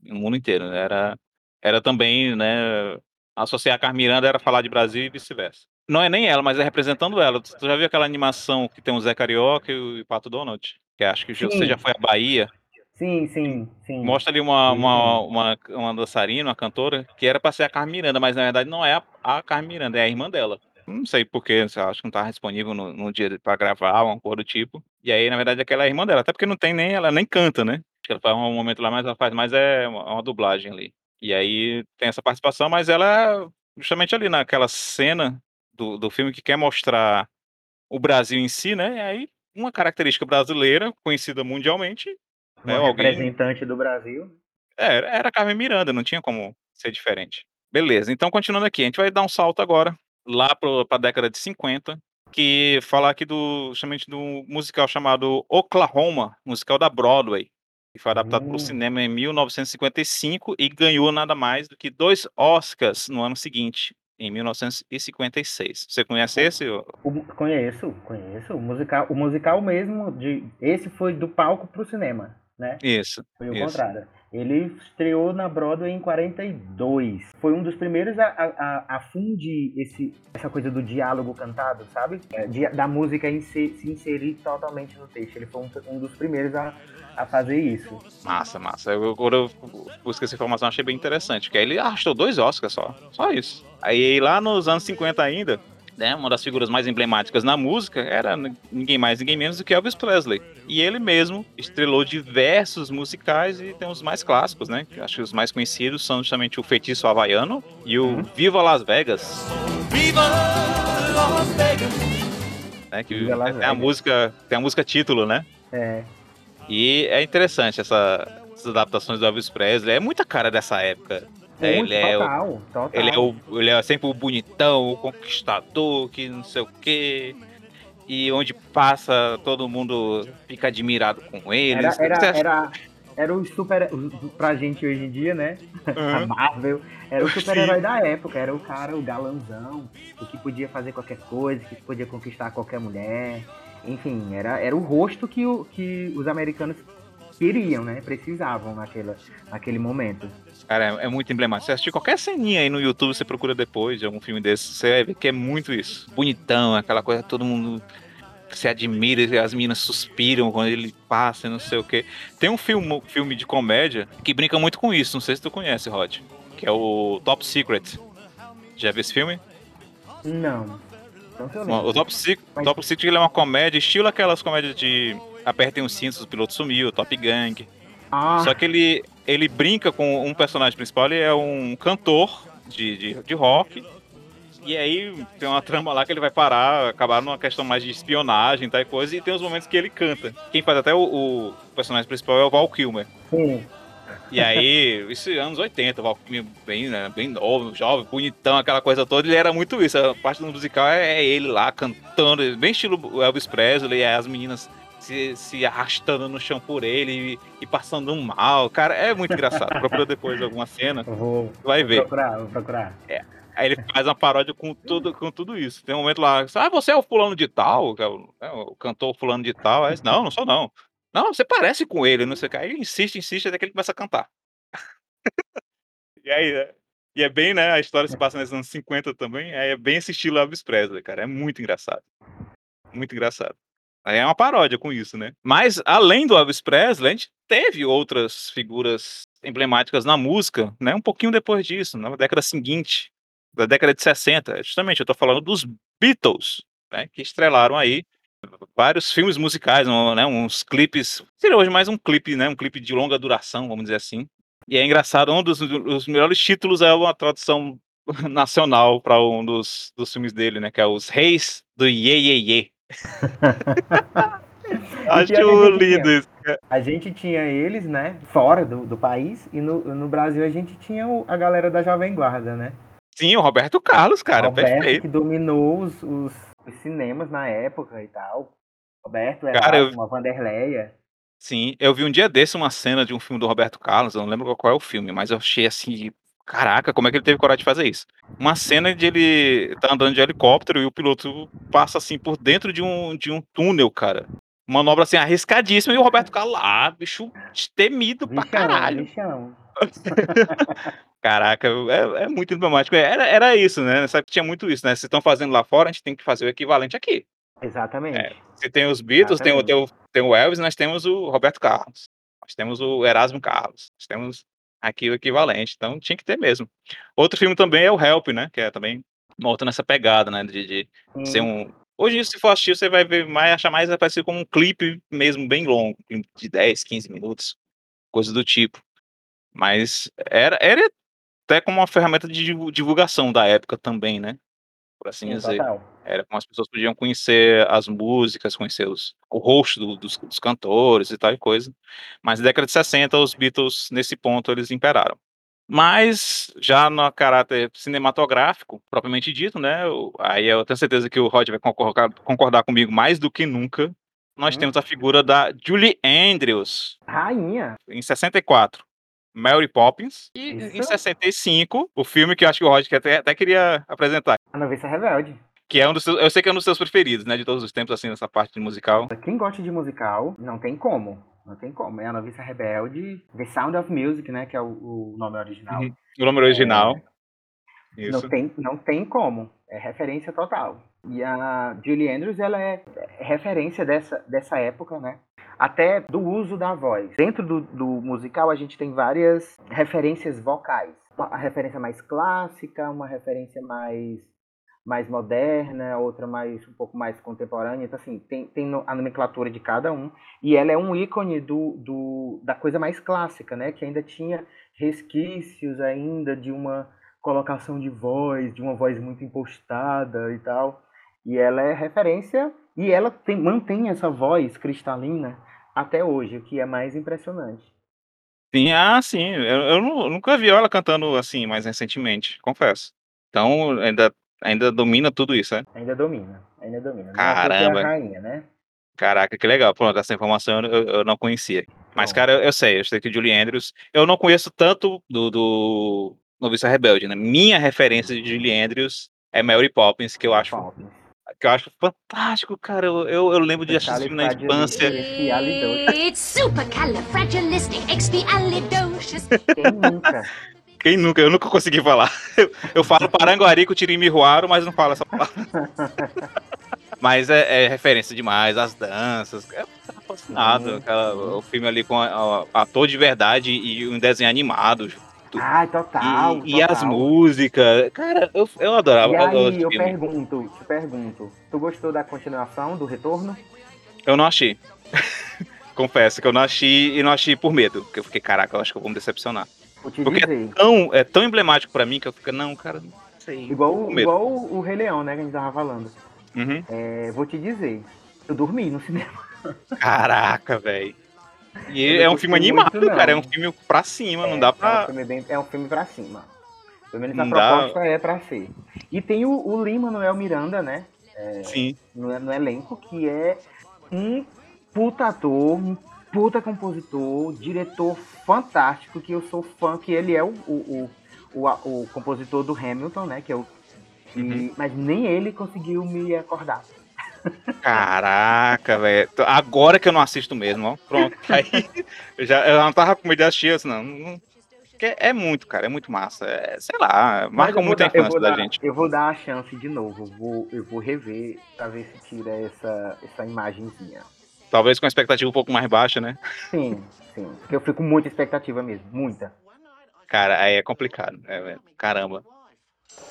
no mundo inteiro. né? Era, era também, né, associar a Carmen Miranda era falar de Brasil e vice-versa. Não é nem ela, mas é representando ela. Tu já viu aquela animação que tem o Zé Carioca e o Pato Donald? Que acho que Sim. você já foi à Bahia. Sim, sim, sim. Mostra ali uma, uma, uma, uma dançarina, uma cantora, que era pra ser a Carmen Miranda, mas na verdade não é a, a Carmen Miranda, é a irmã dela. Não sei porquê, acho que não tava disponível no, no dia pra gravar, uma coisa do tipo. E aí, na verdade, aquela é a irmã dela, até porque não tem nem, ela nem canta, né? Acho que ela faz um momento lá, mas ela faz mais é uma, uma dublagem ali. E aí tem essa participação, mas ela justamente ali naquela cena do, do filme que quer mostrar o Brasil em si, né? E aí, uma característica brasileira, conhecida mundialmente, Uma É, alguém- representante do Brasil. é, era a Carmen Miranda, não tinha como ser diferente. Beleza, então continuando aqui, a gente vai dar um salto agora lá para a década de 50, que falar aqui do justamente do musical chamado Oklahoma, musical da Broadway, que foi adaptado para Hum. o cinema em 1955 e ganhou nada mais do que dois Oscars no ano seguinte, em 1956. Você conhece esse? O- conheço, conheço. O musical, o musical mesmo, de, esse foi do palco pro cinema, né? Isso. Foi o Isso. contrário. Ele estreou na Broadway em 42. Foi um dos primeiros a, a, a- fundir esse, essa coisa do diálogo cantado, sabe? É, de- da música em se, se inserir totalmente no texto. Ele foi um, um dos primeiros a, a fazer isso. Massa, massa. Eu, quando eu busquei essa informação, achei bem interessante. Porque aí ele arrastou dois Oscars só. Só isso. Aí lá nos anos 50 ainda, né, uma das figuras mais emblemáticas na música era ninguém mais, ninguém menos do que Elvis Presley. E ele mesmo estrelou diversos musicais e tem os mais clássicos, né? Acho que os mais conhecidos são justamente o Feitiço Havaiano e o Uhum. Viva Las Vegas. Viva Las Vegas. Né, que Viva Las tem a Vegas. música, tem a música título, né? É. E é interessante essa, essas adaptações do Elvis Presley. É muita cara dessa época. É, ele é o- total, total. Ele é, o, ele é sempre o bonitão, o conquistador, que não sei o quê. E onde passa, todo mundo fica admirado com ele. Era, era, era, era o super. Pra gente hoje em dia, né? A Uhum. Marvel. Era o super-herói da época. Era o cara, o galanzão. O que podia fazer qualquer coisa, que podia conquistar qualquer mulher. Enfim, era, era o rosto que, o, que os americanos queriam, né? Precisavam naquela, naquele momento. Cara, é, é muito emblemático. Você assistir qualquer ceninha aí no YouTube, você procura depois de algum filme desse, você vai ver que é muito isso. Bonitão, aquela coisa, todo mundo se admira, as meninas suspiram quando ele passa e não sei o quê. Tem um filme, filme de comédia que brinca muito com isso, não sei se tu conhece, Rod, que é o Top Secret. Já viu esse filme? Não. Lembro. O Top Secret, Mas- Top Secret é uma comédia, estilo aquelas comédias de apertem os cintos, o piloto sumiu, Top Gang. Ah, Só que ele, ele brinca com um personagem principal, ele é um cantor de, de, de rock. E aí tem uma trama lá que ele vai parar, acabar numa questão mais de espionagem e tal e coisa, e tem os momentos que ele canta. Quem faz até o, o personagem principal é o Val Kilmer. sim. E aí, (laughs) isso é anos 80, o Val Kilmer bem, né, bem novo, jovem, bonitão, aquela coisa toda, ele era muito isso. A parte do musical é, é ele lá cantando, bem estilo Elvis Presley, e as meninas se, se arrastando no chão por ele e, e passando um mal. Cara, é muito engraçado. (laughs) Procura depois alguma cena, vou, vai vou ver. procurar, vou procurar. Aí ele faz uma paródia com tudo, com tudo isso. Tem um momento lá, ah, você é o fulano de tal, é o, é o cantor fulano de tal. Aí, não, não sou não. Não, você parece com ele, não sei o que. Aí ele insiste, insiste, até que ele começa a cantar. (laughs) e aí, é, e é bem, né, a história se passa nos anos 50 também, aí é bem esse estilo Elvis Presley, cara, é muito engraçado. Muito engraçado. É uma paródia com isso, né? Mas, além do Elvis Presley, a gente teve outras figuras emblemáticas na música, né? Um pouquinho depois disso, na década seguinte, da década de 60. Justamente, eu tô falando dos Beatles, né? Que estrelaram aí vários filmes musicais, um, né? Uns clipes. Seria hoje mais um clipe, né? Um clipe de longa duração, vamos dizer assim. E é engraçado, um dos, dos melhores títulos é uma tradução (laughs) nacional para um dos, dos filmes dele, né? Que é Os Reis do Ye Ye Ye. (laughs) Acho lindo tinha. isso. cara. A gente tinha eles, né? Fora do, do país. E no, no Brasil a gente tinha o- a galera da Jovem Guarda, né? Sim, o Roberto Carlos, cara, Roberto perfeito. que dominou os, os, os cinemas na época e tal. Roberto era Cara, eu- uma Vanderleia. Sim, eu vi um dia desse uma cena de um filme do Roberto Carlos, eu não lembro qual é o filme, mas eu achei assim, caraca, como é que ele teve coragem de fazer isso? Uma cena de ele tá andando de helicóptero e o piloto passa assim por dentro de um, de um túnel, cara. Manobra assim arriscadíssima e o Roberto Carlos lá, bicho temido pra caralho. bichão. (laughs) Caraca, é, é muito emblemático. Era, era isso, né? Sabe que tinha muito isso, né? Se estão fazendo lá fora, a gente tem que fazer o equivalente aqui. Exatamente. É. Se tem os Beatles, tem o, tem, o, tem o Elvis, nós temos o Roberto Carlos. nós temos o Erasmo Carlos, nós temos aqui o equivalente, então tinha que ter mesmo. Outro filme também é o Help, né? Que é também volta nessa pegada, né? De, de ser um. Hoje, se for assistir, você vai ver mais, achar mais parecido como um clipe mesmo bem longo, de 10, 15 minutos, coisa do tipo. Mas era, era até como uma ferramenta de divulgação da época também, né? Por assim Sim, dizer. total. Era como as pessoas podiam conhecer as músicas, conhecer os, o rosto do- dos, dos cantores e tal e coisa. Mas na década de 60, os Beatles, nesse ponto, eles imperaram. Mas, já no caráter cinematográfico, propriamente dito, né? Aí eu tenho certeza que o Rod vai concordar, concordar comigo mais do que nunca. Nós Hum. temos a figura da Julie Andrews, Rainha. em 64. Mary Poppins. E em Isso. 65, o filme que eu acho que o Rod que até, até queria apresentar. A Noviça Rebelde. Que é um dos seus, eu sei que é um dos seus preferidos, né? De todos os tempos, assim, nessa parte de musical. Quem gosta de musical, não tem como. Não tem como. É a Noviça Rebelde. The Sound of Music, né? Que é o, o nome original. Uhum. O nome original. Isso. Não tem, não tem como. É referência total. E a Julie Andrews, ela é referência dessa, dessa época, né? Até do uso da voz. Dentro do, do musical, a gente tem várias referências vocais. Uma referência mais clássica, uma referência mais, mais moderna, outra mais um pouco mais contemporânea. Então, assim, tem, tem a nomenclatura de cada um. E ela é um ícone do, do, da coisa mais clássica, né? Que ainda tinha resquícios ainda de uma colocação de voz, de uma voz muito impostada e tal. E ela é referência e ela tem- mantém essa voz cristalina até hoje, o que é mais impressionante. Sim, ah, sim. Eu, eu nu- nunca vi ela cantando assim mais recentemente, confesso. Então, ainda, ainda domina tudo isso, né? Ainda domina, ainda domina. É é Caramba. a rainha, né? Caraca, que legal. Pronto, essa informação eu, eu não conhecia. Mas, cara, eu, eu sei, eu sei que Julie Andrews. Eu não conheço tanto do, do Noviça Rebelde, né? Minha referência de Julie Andrews é Mary Poppins, que eu acho, Poppins. que eu acho fantástico, cara. Eu, eu, eu lembro de assistir esse filme na infância. Supercalifragilisticexpialidocious. It's supercalifragilisticexpialidocious. Quem nunca? Quem nunca? Eu nunca consegui falar. (laughs) Eu, eu falo Paranguari com Tirimiruaro, mas não falo essa palavra. (laughs) Mas é, é referência demais, as danças. Eu tava fascinado. Sim, aquela- o filme ali com a- a- ator de verdade e um desenho animado. Ai, total. E, e as total. músicas. Cara, eu, eu adorava. E eu aí, eu filme. pergunto, te pergunto, tu gostou da continuação, do retorno? Eu não achei. (laughs) Confesso que eu não achei e não achei por medo. Porque eu fiquei, caraca, eu acho que eu vou me decepcionar. Porque dizer. Tão, é tão emblemático pra mim que eu fico, não, cara, não sei. Igual, igual o Rei Leão, né, que a gente tava falando. Uhum. É, vou te dizer, eu dormi no cinema. Caraca, velho. E é um filme animado, não. cara. É um filme pra cima, não dá É um pra. filme, bem, é um filme pra cima. Pelo menos Não a dá- proposta é pra ser. E tem o, o Lima Manuel Miranda, né? Sim. No, no elenco, que é um puta ator, um puta compositor, diretor fantástico, que eu sou fã, que ele é o, o, o, o, a- o compositor do Hamilton, né? Que é o, e- Uhum. Mas nem ele conseguiu me acordar. (laughs) Caraca, velho. Agora que eu não assisto mesmo, ó. Pronto. (laughs) Aí eu já eu não tava com medo de assistir, assim, não. não- porque é muito, cara, é muito massa. É, sei lá, marca muito a dar- eu infância da dar- gente. Eu vou dar a chance de novo. Eu vou, eu vou rever pra ver se tira essa, essa imagenzinha. Talvez com a expectativa um pouco mais baixa, né? Sim, sim. Porque eu fico com muita expectativa mesmo. Muita. Cara, aí é complicado. é, caramba.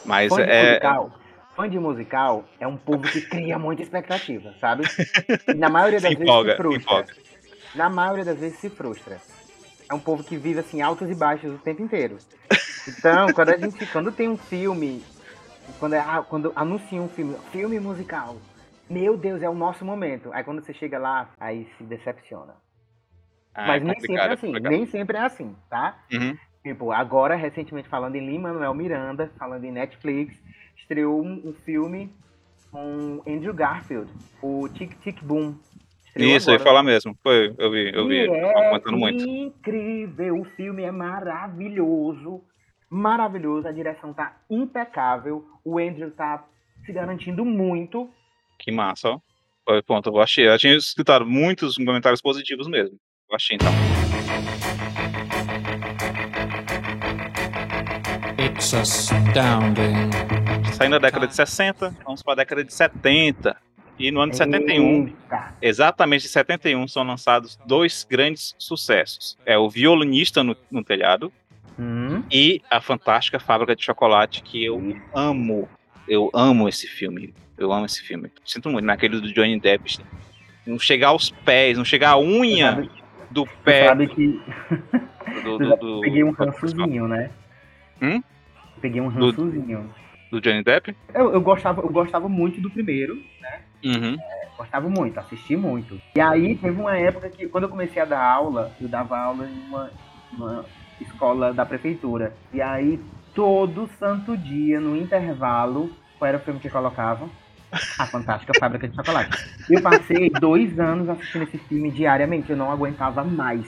Mas Fã é. musical. Fã de musical é um povo que cria muita expectativa, sabe? E na maioria das (laughs) Se vezes empolga, se frustra. empolga. Na maioria das vezes se frustra. É um povo que vive assim altos e baixos o tempo inteiro. Então, (laughs) quando a gente, quando tem um filme, quando, é- ah, quando anuncia um filme, filme musical, meu Deus, é o nosso momento. Aí quando você chega lá, aí se decepciona. Ah, Mas é nem sempre é é assim, complicado. nem sempre é assim, tá? Uhum. Tipo, agora, recentemente, falando em Lima Manuel Miranda, falando em Netflix, estreou um, um filme com Andrew Garfield, o Tic Tic Boom. Estreou Isso, eu ia agora. falar mesmo. Foi, eu vi, eu vi. É comentando muito. incrível, o filme é maravilhoso, maravilhoso, a direção tá impecável, o Andrew tá se garantindo muito. Que massa, ó. Foi, Ponto, eu achei. Eu tinha escutado muitos comentários positivos mesmo. Eu achei então. It's astounding. Saindo da década de 60, vamos para a década de 70. E no ano de 71, Eita. exatamente em 71, são lançados dois grandes sucessos. É o Violinista no, no Telhado Hum. e a Fantástica Fábrica de Chocolate, que eu amo. Eu amo esse filme. Eu amo esse filme. Sinto muito, naquele do Johnny Depp. Não chegar aos pés, não chegar à unha Sabe, do pé sabe que do, do, (laughs) do- peguei um rançozinho, né? Hum? Peguei um rançozinho. do Johnny Depp. Eu, eu, gostava, eu gostava muito do primeiro, Uhum. gostava muito, assisti muito. E aí teve uma época que, quando eu comecei a dar aula, eu dava aula em uma, uma escola da prefeitura. E aí, todo santo dia, no intervalo, qual era o filme que colocava? A Fantástica Fábrica de Chocolate. Eu passei dois anos assistindo esse filme diariamente, eu não aguentava mais.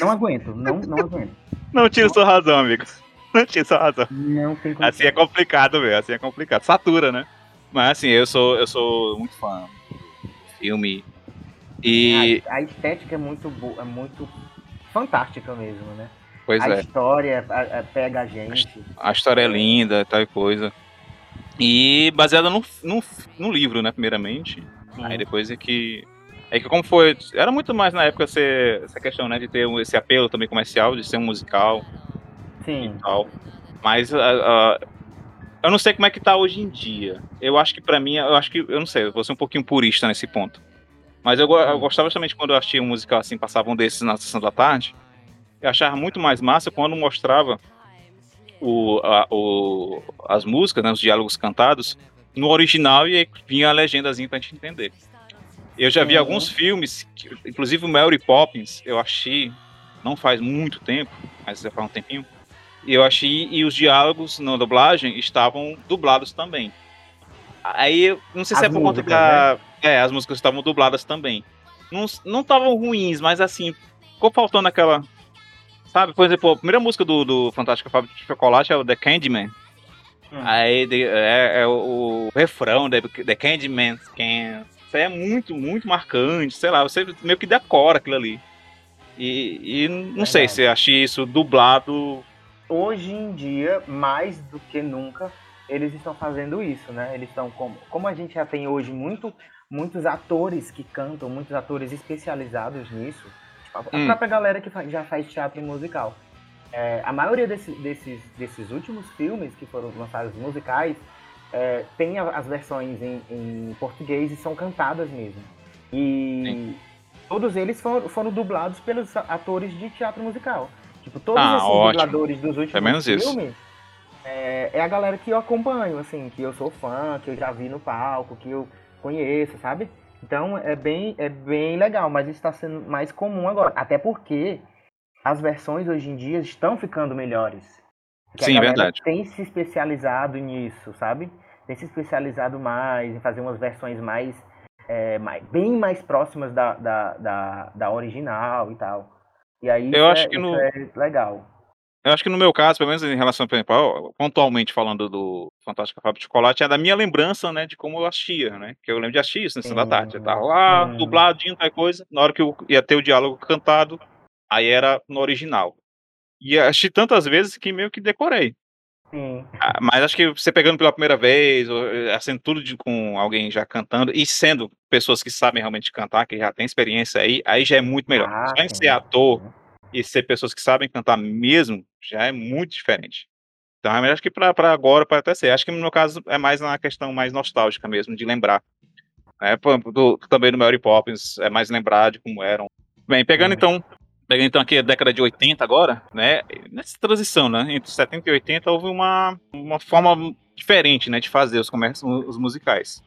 Não aguento, não, não aguento. Não tira sua razão, amigo. Não tira sua razão. Não tem. Assim é complicado, velho. Assim é complicado. Satura, né? Mas assim, eu sou, eu sou muito fã do filme. E. A, a estética é muito boa, é muito fantástica mesmo, né? Pois a é. história a- a- pega a gente. A história é linda tal coisa. E baseada num, num, num livro, né, primeiramente. Aí depois é que. É que como foi. Era muito mais na época ser, essa questão, né? De ter esse apelo também comercial, de ser um musical Sim. tal. Mas ah, eu não sei como é que tá hoje em dia. Eu acho que pra mim, eu acho que. Eu não sei, eu vou ser um pouquinho purista nesse ponto. Mas eu, eu gostava justamente quando eu assistia um musical assim, passava um desses na sessão da tarde. Eu achava muito mais massa quando mostrava o, a- o- as músicas, né, os diálogos cantados, no original e vinha a legendazinha pra gente entender. Eu já vi Uhum. alguns filmes, que- inclusive o Mary Poppins, eu achei, não faz muito tempo, mas já faz um tempinho, eu achei, e os diálogos na dublagem estavam dublados também. Aí, não sei se As é por conta músicas, né? da... É, as músicas estavam dubladas também. Não não estavam ruins, mas assim, ficou faltando aquela... Sabe, por exemplo, a primeira música do, do Fantástica Fábrica de Chocolate é o The Candyman. Hum. Aí de- é, é o, o refrão The, The Candyman Can. Isso aí é muito, muito marcante. Sei lá, você meio que decora aquilo ali. E, e não sei se achei isso dublado. Hoje em dia, mais do que nunca, eles estão fazendo isso, né? Eles estão como, como a gente já tem hoje muito, muitos atores que cantam, muitos atores especializados nisso. A Hum. própria galera que já faz teatro musical. É, a maioria desse- desses, desses últimos filmes que foram lançados musicais é, tem as versões em, em português e são cantadas mesmo. E todos eles foram, foram dublados pelos atores de teatro musical. Tipo, todos Ah, esses ótimo. dubladores dos últimos menos isso. filmes é, é a galera que eu acompanho, assim, que eu sou fã, que eu já vi no palco, que eu conheço, sabe? Então é bem, é bem legal, mas isso está sendo mais comum agora. Até porque as versões hoje em dia estão ficando melhores. Sim, verdade. Tem se especializado nisso, sabe? Tem se especializado mais em fazer umas versões mais, é, mais- bem mais próximas da, da, da, da original e tal. E aí Eu isso, acho é, que no- é legal. Eu acho que no meu caso, pelo menos em relação, por exemplo, pontualmente falando do Fantástica Fábrica de Chocolate, é da minha lembrança, né, de como eu assistia, né? Que eu lembro de assistir isso na sessão da tarde. Eu tava lá, Hum. dubladinho, tal coisa. Na hora que eu ia ter o diálogo cantado, aí era no original. E assisti tantas vezes que meio que decorei. Sim. Ah, Mas acho que você pegando pela primeira vez, ou eh, sendo tudo de- com alguém já cantando, e sendo pessoas que sabem realmente cantar, que já tem experiência aí, aí já é muito melhor. Ah, Só em ser ator e ser pessoas que sabem cantar mesmo, já é muito diferente. Então, acho que pra agora pode até ser. Acho que no meu caso é mais na questão mais nostálgica mesmo, de lembrar. É, do- também do Mary Poppins, é mais lembrar de como eram. Bem, pegando Sim. então Pegando então aqui a década de 80 agora, né? Nessa transição, né? Entre 70 e 80 houve uma, uma forma diferente, né? De fazer os comércios, os musicais.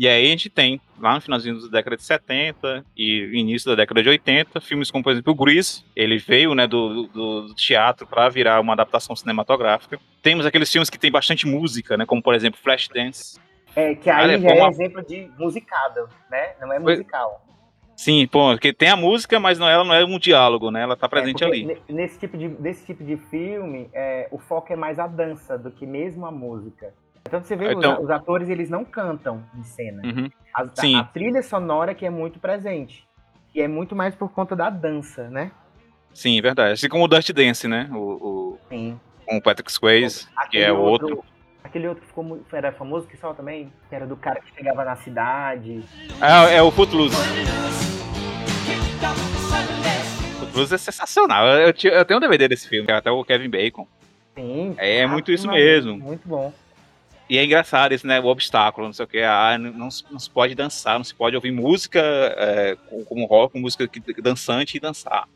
E aí a gente tem, lá no finalzinho da década de 70 e início da década de 80, filmes como, por exemplo, o Grease. Ele veio, né, do, do, do teatro para virar uma adaptação cinematográfica. Temos aqueles filmes que tem bastante música, né? Como, por exemplo, Flashdance. É, que aí Olha, já é uma- exemplo de musicado, né? Não é musical. Sim, pô, porque tem a música, mas não, ela não é um diálogo, né? Ela tá presente É, ali. ne- Nesse tipo de, desse tipo de filme, é, o foco é mais a dança do que mesmo a música. Então você vê, os- Então- os, atores eles não cantam em cena. Uhum. A, a- Sim. a trilha sonora que é muito presente. E é muito mais por conta da dança, né? Sim, verdade. Assim como o Dirty Dance, né? O, o, Sim. com o Patrick Swayze, que é o outro. Aquele outro que ficou muito, era famoso que só também, que era do cara que chegava na cidade. É, é o Footloose. Footloose é sensacional. Eu, eu, tenho um DVD desse filme, até o Kevin Bacon. Sim. É, é muito isso Ave Maria, mesmo. Muito bom. E é engraçado isso, né? O obstáculo, não sei o que. Ah, não, não, se- não se pode dançar, não se pode ouvir música é, com- como rock, com música dançante e dançar.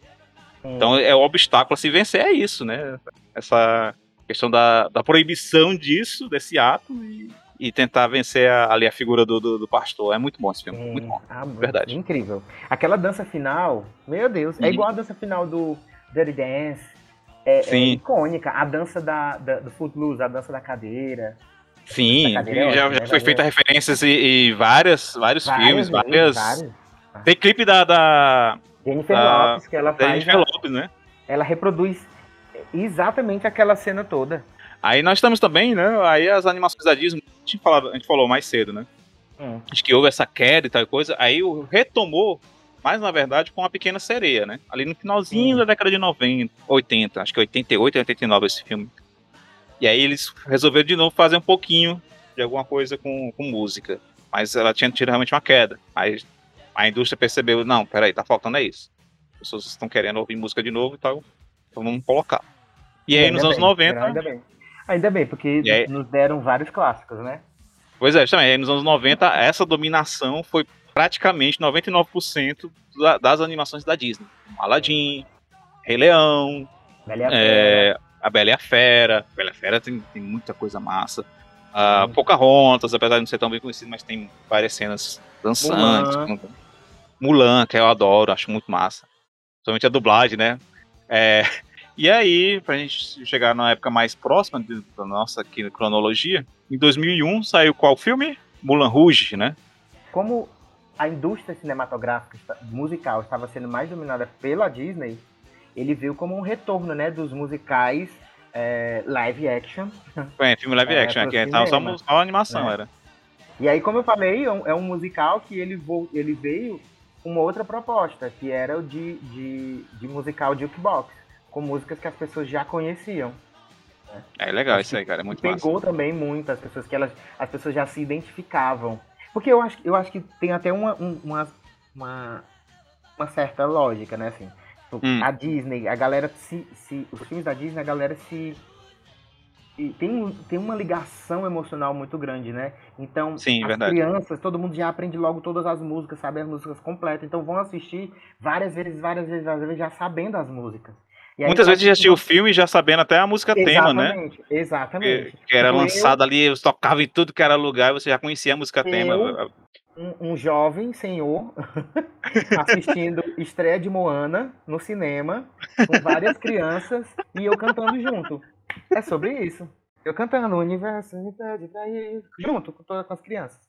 Sim. Então é o obstáculo a se vencer, é isso, né? Essa questão da, da proibição disso, desse ato, e, e tentar vencer a- ali a figura do, do, do pastor. É muito bom esse filme, Sim. muito bom. Ah, Verdade. Incrível. Aquela dança final, meu Deus, é Uhum. igual a dança final do Dirty Dance. É, é Sim. icônica. A dança da, da- do Footloose, a dança da cadeira. Sim, é já, já foi feita referências e, e várias, vários filmes, vezes, várias. várias. Tem clipe da, da, Jennifer Ah, Lopes, que ela da faz. Jennifer Lopes, né? Ela reproduz exatamente aquela cena toda. Aí nós temos também, né? Aí as animações da Disney, a gente, falava- a gente falou mais cedo, né? Hum. Acho que houve essa queda e tal coisa. Aí o retomou, mais na verdade, com a Pequena Sereia, né? Ali no finalzinho Hum. da década de 90, 80, acho que 88 e 89 esse filme. E aí eles resolveram de novo fazer um pouquinho de alguma coisa com, com música. Mas ela tinha tido realmente uma queda. Aí a indústria percebeu, não, peraí, tá faltando é isso. As pessoas estão querendo ouvir música de novo e tal, então vamos colocar. E aí Ainda nos anos bem, 90, Ainda bem. Ainda bem, porque aí- nos deram vários clássicos, né? Pois é, também. Aí nos anos 90, essa dominação foi praticamente 99% da- das animações da Disney. Aladdin, Rei Leão, Bela é, A Bela e a Fera. A Bela e a Fera tem, tem muita coisa massa. A Sim. Pocahontas, apesar de não ser tão bem conhecido, mas tem várias cenas dançantes. Mulan. Mulan, que eu adoro, acho muito massa. Principalmente a dublagem, né? É, (laughs) e aí, pra gente chegar na época mais próxima de- da nossa aqui, cronologia, em 2001 saiu qual filme? Mulan Rouge, né? Como a indústria cinematográfica musical estava sendo mais dominada pela Disney, ele veio como um retorno, né, dos musicais é, live action. É, filme live É, action, pro aqui então só, só animação, É. era. E aí, como eu falei, é um, é um musical que ele, vo- ele veio com uma outra proposta, que era o de, de, de musical jukebox, com músicas que as pessoas já conheciam. É legal isso aí, cara, é muito massa. pegou também muito as pessoas que elas as pessoas já se identificavam porque eu acho eu acho que tem até uma um- uma uma, uma certa lógica né assim Hum. a Disney a galera se, se os filmes da Disney a galera se tem, tem uma ligação emocional muito grande, né? Então, Sim, as verdade. crianças, todo mundo já aprende logo todas as músicas, sabe as músicas completas. Então, vão assistir várias vezes, várias vezes, várias vezes, já sabendo as músicas. Aí, Muitas eu vezes já assistiu o filme já sabendo até a música tema, né? Exatamente. Que, que era Tipo, eu- lançado ali, eles tocavam em tudo que era lugar e você já conhecia a música tema. Um, um jovem senhor (laughs) assistindo estreia de Moana no cinema, com várias crianças e eu cantando junto. É sobre isso. Eu cantando o universo me pede pra ir junto com todas as crianças.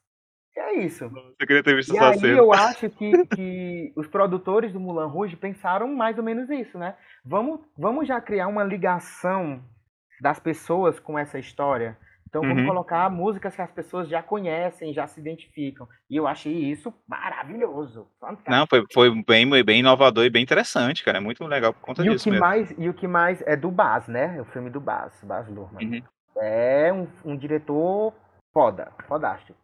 E é isso. Eu queria ter visto E essa aí cena. eu (laughs) acho que, que os produtores do Mulan Rouge pensaram mais ou menos isso, né? Vamos, vamos já criar uma ligação das pessoas com essa história. Então vamos Uhum. colocar músicas que as pessoas já conhecem, já se identificam. E eu achei isso maravilhoso. Fantástico. Não, foi, foi bem, bem inovador e bem interessante, cara. É muito legal por conta e, o disso que mesmo. mais, e o que mais é do Baz, né? O filme do Baz, Baz Luhrmann. Uhum. É um, um diretor foda, fodástico.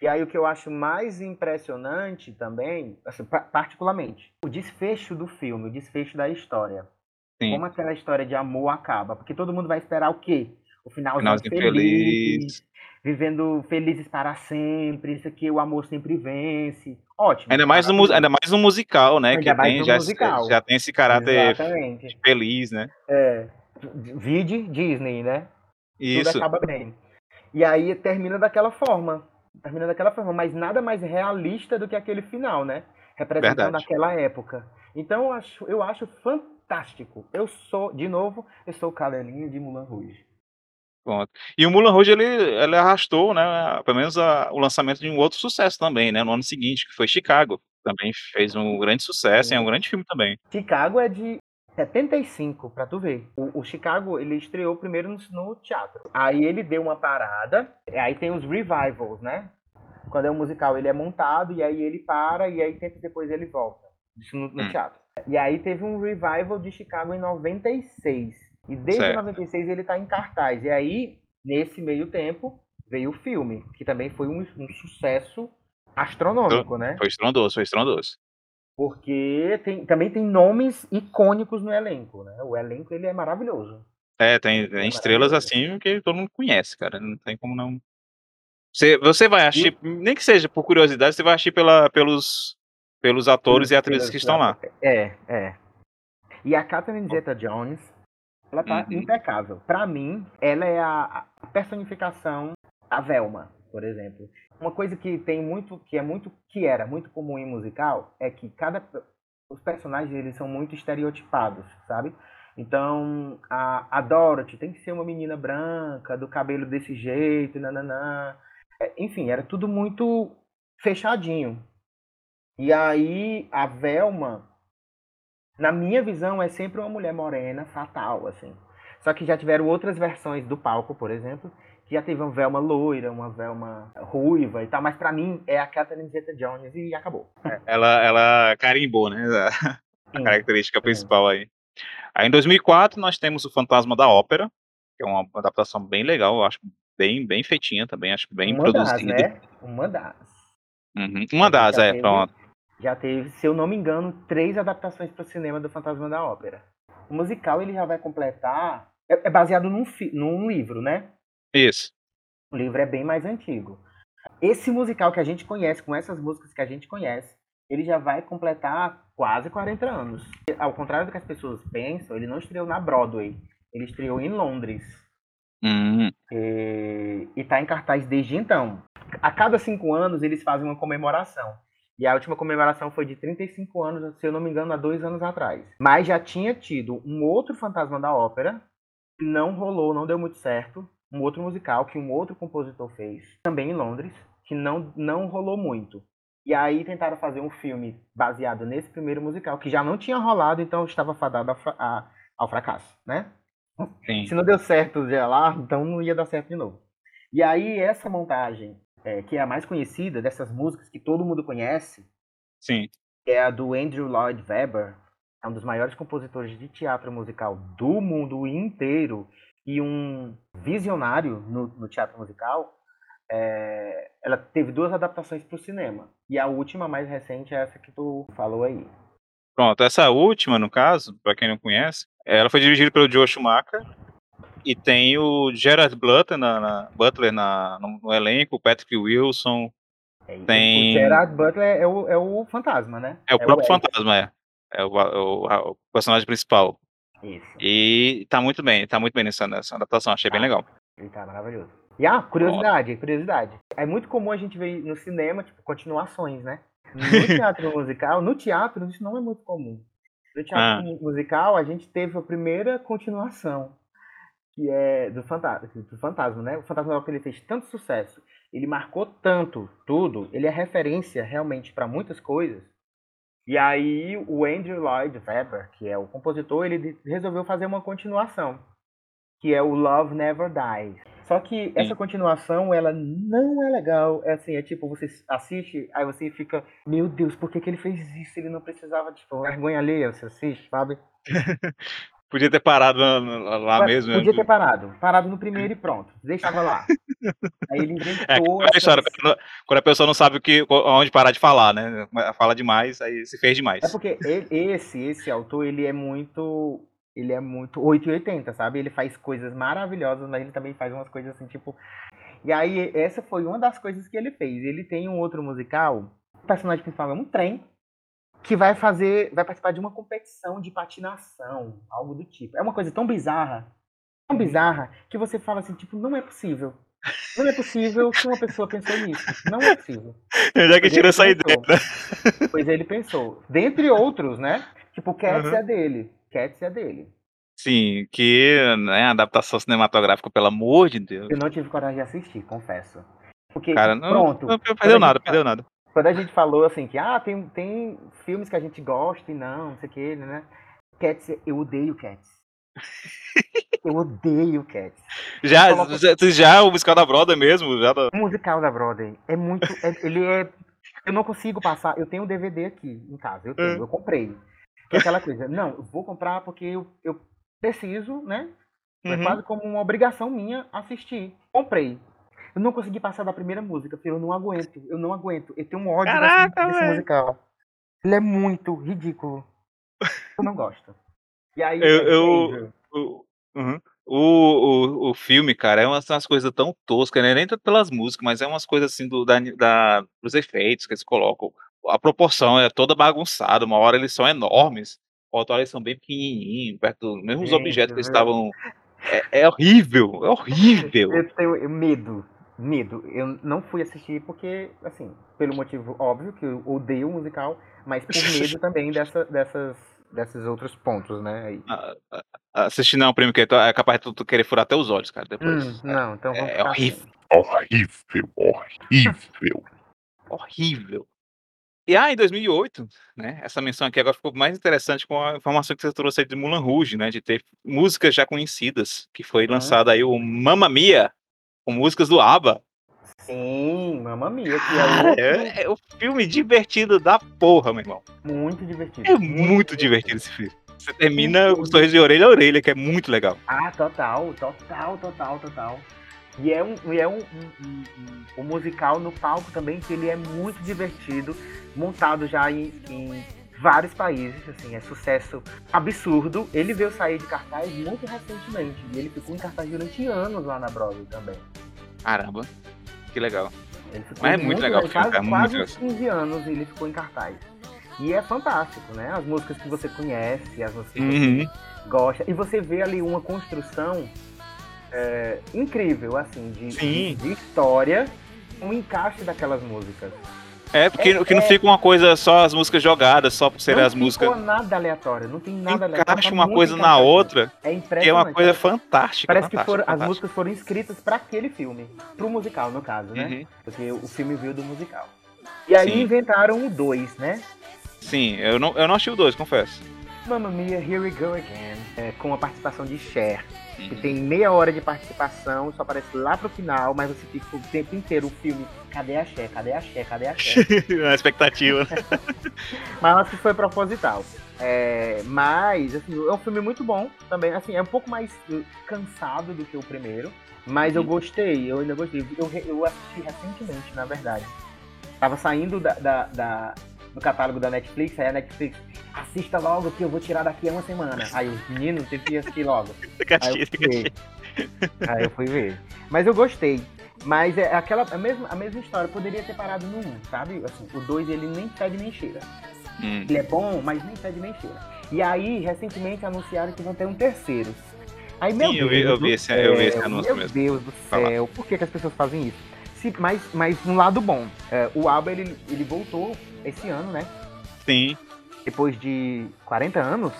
E aí o que eu acho mais impressionante também, assim, pa- particularmente, o desfecho do filme, o desfecho da história. Sim. Como aquela história de amor acaba. Porque todo mundo vai esperar o quê? O finalzinho, Finalzinho feliz, feliz. vivendo felizes para sempre, isso aqui, o amor sempre vence. Ótimo. Ainda mais, no, ainda mais no musical, né? Ainda que tem, já, musical. já tem esse caráter Exatamente. feliz, né? É, vide Disney, né? Isso. tudo acaba bem. E aí termina daquela forma. Termina daquela forma, mas nada mais realista do que aquele final, né? Representando Verdade. aquela época. Então eu acho, eu acho fantástico. Eu sou, de novo, eu sou o cadelinha de Mulan Rouge. Pronto. E o Mulan Rouge, ele, ele arrastou, né? Pelo menos a- o lançamento de um outro sucesso também, né? No ano seguinte, que foi Chicago. Também fez um grande sucesso é um grande filme também. Chicago é de 75, pra tu ver. O, o Chicago, ele estreou primeiro no, no teatro. Aí ele deu uma parada. Aí tem os revivals, né? Quando é um musical, ele é montado e aí ele para e aí tempo depois ele volta. Isso no, no Hum. teatro. E aí teve um revival de Chicago em 96. E desde Certo. 96 ele tá em cartaz. E aí Nesse meio tempo, veio o filme, que também foi um, um sucesso astronômico, né? Foi estrondoso, foi estrondoso. Porque tem, também tem nomes icônicos no elenco, né? O elenco ele é maravilhoso. É, tem, tem estrelas assim que todo mundo conhece, cara. Não tem como não. Você, você vai assistir, nem que seja por curiosidade, você vai assistir pela, pelos, pelos atores e atrizes que estão lá. É, é. E a Catherine Zeta-Jones, ela tá Uhum. impecável. Pra mim, ela é a a personificação da Velma, por exemplo. Uma coisa que tem muito, que é muito, que era muito comum em musical, é que cada os personagens eles são muito estereotipados, sabe? Então, a, a Dorothy tem que ser uma menina branca, do cabelo desse jeito, nananã. É, Enfim, era tudo muito fechadinho. E aí, a Velma, na minha visão, é sempre uma mulher morena, fatal, assim. Só que já tiveram outras versões do palco, por exemplo, que já teve uma Velma loira, uma Velma ruiva e tal, mas pra mim é a Catherine Zeta-Jones e acabou. Ela, ela carimbou, né? A Sim. característica principal aí. Aí em 2004 nós temos o Fantasma da Ópera, que é uma adaptação bem legal, eu acho bem, bem feitinha também, acho bem uma das, produzida. né? Uma das. Uhum. Uma das, é, teve- pronto. Já teve, se eu não me engano, três adaptações para o cinema do Fantasma da Ópera. O musical ele já vai completar. É, é baseado num, fi- num livro, né? Isso. O livro é bem mais antigo. Esse musical que a gente conhece, com essas músicas que a gente conhece, ele já vai completar quase 40 anos. Ao contrário do que as pessoas pensam, ele não estreou na Broadway. Ele estreou em Londres. Hum, E, e tá em cartaz desde então. A cada cinco anos eles fazem uma comemoração. E a última comemoração foi de 35 anos, se eu não me engano, há dois anos atrás. Mas já tinha tido um outro Fantasma da Ópera, que não rolou, não deu muito certo. Um outro musical que um outro compositor fez, também em Londres, que não, não rolou muito. E aí tentaram fazer um filme baseado nesse primeiro musical, que já não tinha rolado, então estava fadado a a- ao fracasso, né? sim. Se não deu certo já lá, então não ia dar certo de novo. E aí, essa montagem, é, que é a mais conhecida dessas músicas que todo mundo conhece, Sim. é a do Andrew Lloyd Webber, é um dos maiores compositores de teatro musical do mundo inteiro e um visionário no, no teatro musical. É, ela teve duas adaptações para o cinema. E a última, mais recente, é essa que tu falou aí. Pronto, essa última, no caso, pra quem não conhece, ela foi dirigida pelo Joe Schumacher e tem o Gerard Butler na, na- Butler na- no, no elenco, o Patrick Wilson, É, Tem- O Gerard Butler é o, é o fantasma, né? é o próprio Ed. fantasma, é. É o, o- a- o personagem principal. Isso. E tá muito bem, tá muito bem nessa, nessa adaptação, achei bem Tá. legal. Ele tá maravilhoso. E ah, curiosidade, curiosidade. É muito comum a gente ver no cinema, tipo, continuações, né? No (laughs) teatro musical, no teatro isso não é muito comum. No teatro mu- musical, a gente teve a primeira continuação, que é do Fantasma, do Fantasma, né? O Fantasma da Ópera ele fez tanto sucesso, ele marcou tanto tudo, ele é referência realmente para muitas coisas. E aí o Andrew Lloyd Webber, que é o compositor, ele resolveu fazer uma continuação, que é o Love Never Dies. Só que essa continuação, ela não é legal. É assim, é tipo, você assiste, aí você fica, meu Deus, por que, que ele fez isso? Ele não precisava, tipo, vergonha alheia, você assiste, sabe? (laughs) Podia ter parado lá, lá Mas mesmo. Podia né? ter parado. Parado no primeiro e pronto. Deixava lá. (laughs) Aí ele É, inventou. aquela história, essas- quando- a pessoa não sabe o que, onde parar de falar, né? Fala demais, aí se fez demais. É porque esse, esse autor, ele é muito. Ele é muito 880, sabe? Ele faz coisas maravilhosas, mas ele também faz umas coisas assim, tipo. E aí, essa foi uma das coisas que ele fez. Ele tem um outro musical, o personagem principal é um trem, que vai fazer. Vai participar de uma competição de patinação, algo do tipo. É uma coisa tão bizarra, tão bizarra, que você fala assim, tipo, não é possível. Não é possível que uma pessoa pensou nisso. Não é possível. Já que tira essa Ele ideia, pensou. né? Pois ele pensou. Dentre outros, né? Tipo, Cats Uhum. é dele. Cats é dele. Sim, que né, adaptação cinematográfica, pelo amor de Deus. Eu não tive coragem de assistir, confesso. Porque, Cara, não, pronto. não perdeu nada, perdeu nada. Quando a gente falou assim que, ah, tem, tem filmes que a gente gosta e não, não sei o que, né? Cats, eu odeio Cats. (laughs) eu odeio Cats. Já, Coloca- já, já o musical da Broadway mesmo, já da- O musical da Broadway é muito. é- ele é. Eu não consigo passar. Eu tenho um DVD aqui em casa, eu tenho, Hum. eu comprei. É aquela coisa, não, eu vou comprar porque eu, eu preciso, né? Foi Uhum. quase como uma obrigação minha assistir. Comprei. Eu não consegui passar da primeira música, filho. Eu não aguento. Eu não aguento. Eu tenho um ódio desse- Caraca, desse, velho. musical. Ele é muito ridículo. Eu não gosto. E aí, Eu- é eu- uhum. o, o, o filme, cara, é umas, umas coisas tão toscas, né? Nem tanto pelas músicas, mas é umas coisas assim do, da, da- dos efeitos que eles colocam. A proporção é toda bagunçada, uma hora eles são enormes, outra hora eles são bem pequenininhos, perto dos mesmos objetos que eles estavam. É, é horrível, é horrível. Eu tenho medo. Medo. Eu não fui assistir porque, assim, pelo motivo óbvio, que eu odeio o musical, mas por (laughs) medo também dessa, dessas, desses outros pontos, né? Aí. Assistir não, primo, que é capaz de tu querer furar até os olhos, cara. Depois. Hum, não, então vamos é ficar horrível. Horrível, horrível. (laughs) horrível. E ah, em 2008, né? Essa menção aqui agora ficou mais interessante com a informação que você trouxe aí de Mulan Rouge, né? De ter músicas já conhecidas, que foi Uhum. lançado aí o Mamma Mia, com músicas do ABBA. Sim, Mamma Mia, Cara, é outro é, um filme divertido da porra, meu irmão. muito divertido. É muito divertido esse filme. Você termina com um sorriso de orelha a orelha, que é muito legal. Ah, total, total, total, total. E é um, e é um, um- um- um musical no palco também que ele é muito divertido, montado já em, em vários países, assim, é sucesso absurdo. Ele veio sair de cartaz muito recentemente e ele ficou em cartaz durante anos lá na Broadway também. Caramba, que legal. Ele ficou Mas é muito legal o filme, quase, cara, muito quase legal. uns 15 anos ele ficou em cartaz. E é fantástico, né? As músicas que você conhece, as músicas que você Uhum. gosta. E você vê ali uma construção é, incrível, assim, de, de- de história, um encaixe daquelas músicas. É, porque É- que não é- fica uma coisa só as músicas jogadas, só por serem não as músicas. ficou nada aleatório, não tem nada aleatório. Encaixa uma coisa na outra, É que impressionante. é uma coisa parece- fantástica. Parece que fantástica, foram, as músicas foram escritas para aquele filme, pro musical, no caso, né? Uhum. Porque o filme veio do musical. E aí Sim. inventaram o 2, né? Sim, eu não, eu não achei o dois, confesso. Mamma Mia, Here We Go Again, é, com a participação de Cher, que tem meia hora de participação, só aparece lá pro final, mas você fica o tempo inteiro o filme, cadê a Cher, cadê a Cher, cadê a Cher? (laughs) Na expectativa. (laughs) mas eu acho que foi proposital. É, mas, assim, é um filme muito bom também, assim, é um pouco mais cansado do que o primeiro, mas eu Uhum. gostei, eu ainda gostei. Eu, eu assisti recentemente, na verdade. Tava saindo da, da- da- do catálogo da Netflix, aí a Netflix, assista logo que eu vou tirar daqui a uma semana. Aí os meninos tem que assistir logo. (laughs) Aí eu fui ver. Aí eu fui ver. Mas eu gostei. Mas é aquela a mesma, a mesma história. Poderia ter parado no 1, sabe? Assim, o 2 ele nem fede nem cheira. Hum. Ele é bom, mas nem fede nem cheira. E aí, recentemente anunciaram que vão ter um terceiro. Aí, meu Sim, eu Deus vi- eu vi esse- eu vi esse anúncio Meu mesmo. Deus do céu, por que, que as pessoas fazem isso? Mas, mas um lado bom, é, o ABBA ele, ele voltou esse ano, né? Sim, Depois de 40 anos.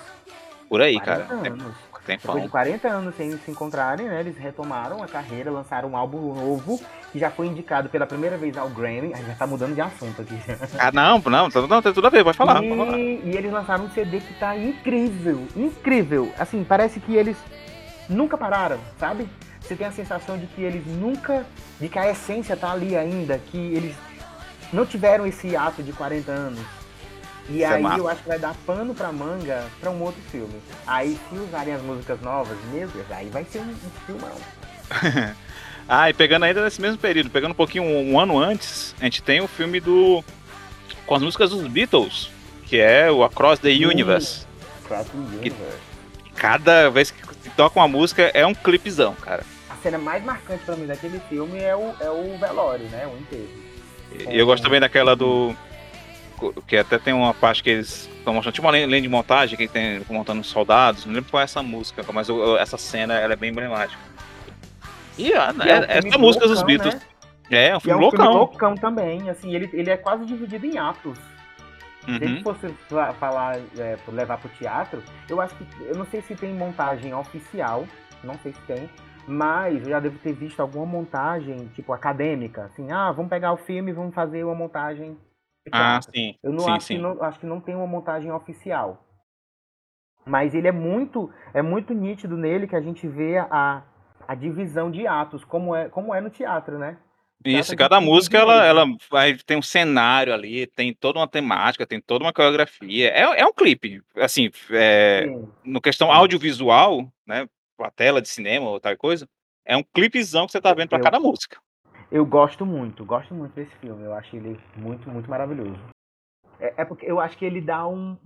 por aí, 40 cara. Anos. tem Depois de pão. 40 40 anos sem se encontrarem, né? Eles retomaram a carreira, lançaram um álbum novo, que já foi indicado pela primeira vez ao Grammy. A gente já tá mudando de assunto aqui. (laughs) Ah, não, não, não, não, tem tudo a ver, pode falar. e, pode falar. e eles lançaram um CD que tá incrível, incrível. Assim, parece que eles nunca pararam, sabe? Você tem a sensação de que eles nunca, de que a essência tá ali ainda, que eles não tiveram esse ato de 40 anos. E Isso é aí massa. eu acho que vai dar pano pra manga pra um outro filme. Aí se usarem as músicas novas, Deus, aí vai ser um, um filmão. (laughs) Ah, e pegando ainda nesse mesmo período, pegando um pouquinho um, um ano antes, a gente tem o filme do. com as músicas dos Beatles, que é o Across the. Universe. Cross the Universe. Cada vez que toca uma música é um clipezão, cara. A cena mais marcante pra mim daquele filme é o, é o velório, né? O enterro. E eu gosto também daquela do. Que até tem uma parte que eles estão mostrando, tipo uma linha de montagem que tem montando os soldados. Não lembro qual é essa música, mas eu- essa cena ela é bem emblemática. E ah, E é um é, filme essa música dos loucão, Beatles. né? É, é um E é filme um filme loucão. loucão também, assim, ele, ele é quase dividido em atos. Se Uhum. fosse fa- falar, é, levar pro teatro, eu acho que, eu não sei se tem montagem oficial, não sei se tem, mas eu já devo ter visto alguma montagem, tipo, acadêmica, assim, ah, vamos pegar o filme e vamos fazer uma montagem Ah, sim. Eu não sim, acho, sim. Que não acho que não tem uma montagem oficial. Mas ele é muito, é muito nítido nele que a gente vê a, a divisão de atos, como é, como é no teatro, né? Isso, a cada música ela, ela vai tem um cenário ali, tem toda uma temática, tem toda uma coreografia. É, é um clipe, assim, é, Sim. no questão audiovisual, né? A tela de cinema ou tal coisa, é um clipezão que você tá vendo Eu- cada música. Eu gosto muito, gosto muito desse filme. Eu acho ele muito, muito maravilhoso. É, é porque eu acho que ele dá um,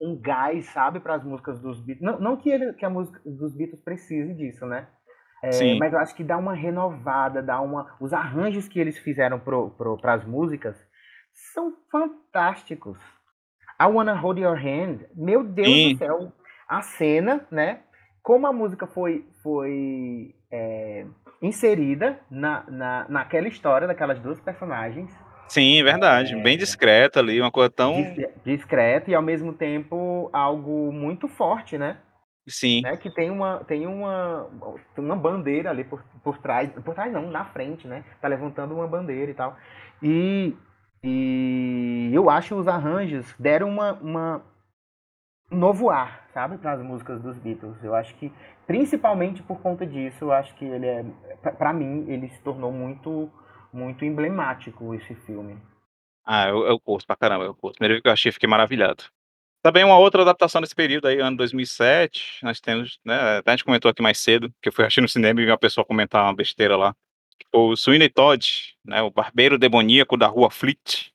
um, gás, sabe, para as músicas dos Beatles. Não, não que, ele, que a música dos Beatles precise disso, né? É, Sim. mas eu acho que dá uma renovada, dá uma. Os arranjos que eles fizeram para as músicas são fantásticos. I Wanna Hold Your Hand, meu Deus Sim. do céu, a cena, né? Como a música foi, foi é, inserida na, na, naquela história daquelas duas personagens, Sim, verdade. Bem discreta ali, uma coisa tão. dis- discreta e ao mesmo tempo algo muito forte, né? Sim. né? Que tem uma, tem uma, uma bandeira ali por, por trás, por trás não, na frente, né? Tá levantando uma bandeira e tal. E, e eu acho que os arranjos deram uma, uma um novo ar, sabe, para as músicas dos Beatles. Eu acho que, principalmente por conta disso, eu acho que ele é, pra mim, ele se tornou muito, muito emblemático esse filme. Ah, eu, eu curto pra caramba, eu curto. Primeiro que eu achei, fiquei maravilhado. Também uma outra adaptação desse período aí, ano 2007, nós temos, né, até a gente comentou aqui mais cedo, que eu fui assistir no cinema e vi uma pessoa comentar uma besteira lá. O Sweeney Todd, né, o barbeiro demoníaco da rua Fleet,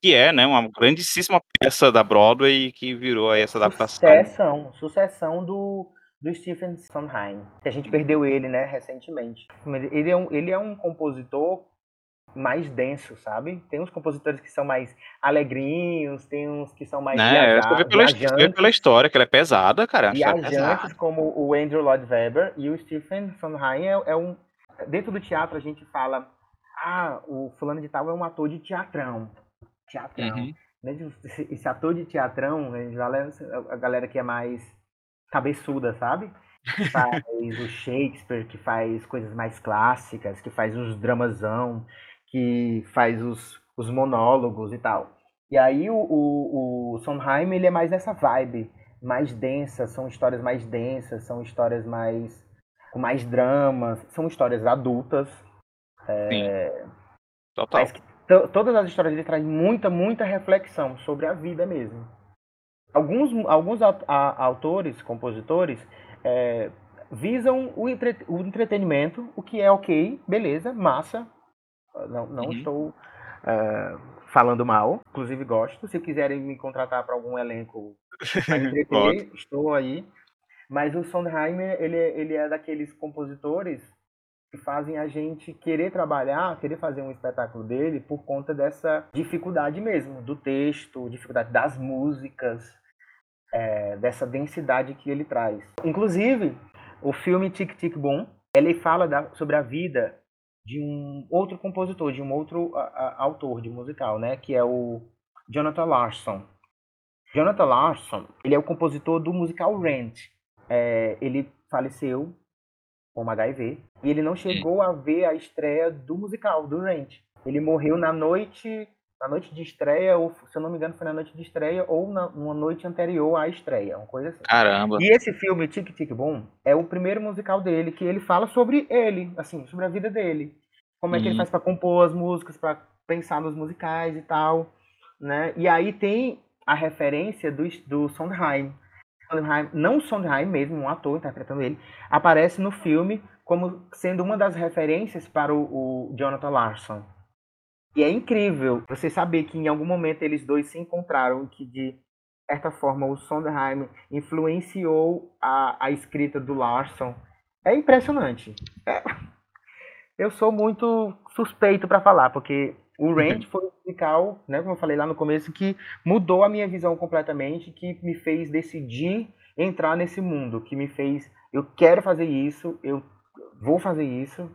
que é, né, uma grandíssima peça da Broadway que virou essa adaptação. Sucessão, sucessão do, do Stephen Sondheim. Que a gente perdeu ele, né, recentemente. Ele é, um, ele é um compositor mais denso, sabe? Tem uns compositores que são mais alegrinhos, tem uns que são mais Né, viaja- você vê pela, vê pela história que ela é pesada, cara. é viajantes pesada. como o Andrew Lloyd Webber e o Stephen Sondheim é, é um... Dentro do teatro a gente fala ah, o fulano de tal é um ator de teatrão. Teatrão. Uhum. Esse, esse ator de teatrão, a gente é a galera que é mais cabeçuda, sabe? Que (laughs) faz o Shakespeare, que faz coisas mais clássicas, que faz os dramasão, que faz os, os monólogos e tal. E aí o, o, o Sondheim, ele é mais nessa vibe, mais densa, são histórias mais densas, são histórias mais com mais dramas, são histórias adultas. Total. Mas que todas as histórias dele trazem muita, muita reflexão sobre a vida mesmo. Alguns, alguns au- a- autores, compositores, é, visam o, entre- o entretenimento, o que é ok, beleza, massa. Não, não Uhum. estou é, falando mal, inclusive gosto. Se quiserem me contratar para algum elenco (laughs) entreter, estou aí. Mas o Sondheim, ele, é- ele é daqueles compositores que fazem a gente querer trabalhar, querer fazer um espetáculo dele por conta dessa dificuldade mesmo, do texto, dificuldade das músicas, é, dessa densidade que ele traz. Inclusive, o filme Tic Tic Boom, ele fala da- sobre a vida de um outro compositor, de um outro a- a- autor de musical, né, que é o Jonathan Larson. Jonathan Larson, ele é o compositor do musical Rent. É, ele faleceu com HIV e ele não chegou a ver a estreia do musical, do Rent. Ele morreu na noite, na noite de estreia, ou se eu não me engano foi na noite de estreia ou na uma noite anterior à estreia, uma coisa assim. Caramba. E esse filme, Tic Tic Boom, é o primeiro musical dele, que ele fala sobre ele, assim, sobre a vida dele. Como é que ele Uhum. faz pra compor as músicas, pra pensar nos musicais e tal, né? E aí tem a referência do, do Sondheim. Sondheim. Não Sondheim mesmo, um ator interpretando ele, aparece no filme como sendo uma das referências para o, o Jonathan Larson. E é incrível você saber que em algum momento eles dois se encontraram que de certa forma o Sondheim influenciou a, a escrita do Larson. É impressionante. É. Eu sou muito suspeito para falar, porque o Rent foi um musical, né, como eu falei lá no começo, que mudou a minha visão completamente, que me fez decidir entrar nesse mundo, que me fez, eu quero fazer isso, eu vou fazer isso,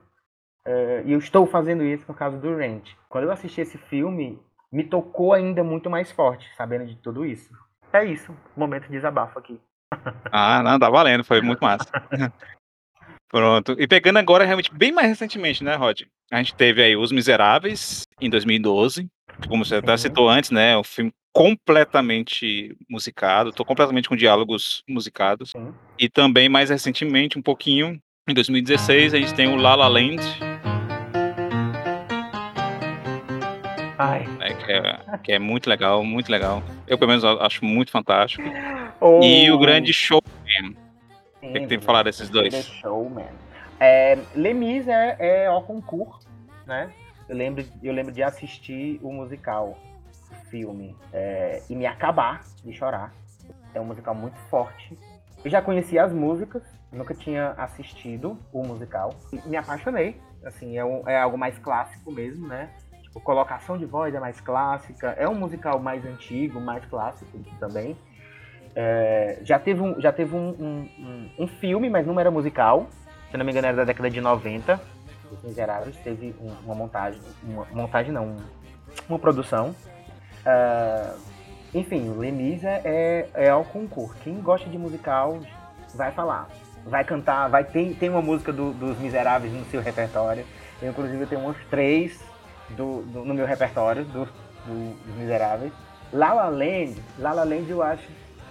é, e eu estou fazendo isso por causa do Rent. Quando eu assisti esse filme, me tocou ainda muito mais forte, sabendo de tudo isso. É isso, momento de desabafo aqui. Ah, não, tá valendo, foi muito massa. (laughs) Pronto. E pegando agora, realmente, bem mais recentemente, né, Rod? A gente teve aí Os Miseráveis, em 2012. Como você até Sim. citou antes, né? Um filme completamente musicado, tô completamente com diálogos musicados. Sim. E também, mais recentemente, um pouquinho, em 2016, a gente tem o La La Land, Ai. né, que, é, que é muito legal, muito legal. Eu, pelo menos, acho muito fantástico. O... E o Grande Show, Sim, que, que tem pra falar desses dois? The Showman. É, Lemis é, é ao concurso, né? Eu lembro, eu lembro de assistir o musical, o filme, é, e me acabar de chorar. É um musical muito forte. Eu já conhecia as músicas, nunca tinha assistido o musical. Me apaixonei. Assim, é, um, é algo mais clássico mesmo, né? Tipo, colocação de voz é mais clássica. É um musical mais antigo, mais clássico também. É, já teve, um, já teve um, um, um, filme, mas não era musical. Se não me engano, era da década de 90. Os Miseráveis teve uma montagem. Uma montagem não, uma produção. Uh, enfim, o Lemis é, é, ao concurso. Quem gosta de musical vai falar. Vai cantar, vai ter, tem uma música do, dos Miseráveis no seu repertório. Eu, inclusive, tenho uns três do, do, no meu repertório do, dos Miseráveis. La La Land, La La Land eu acho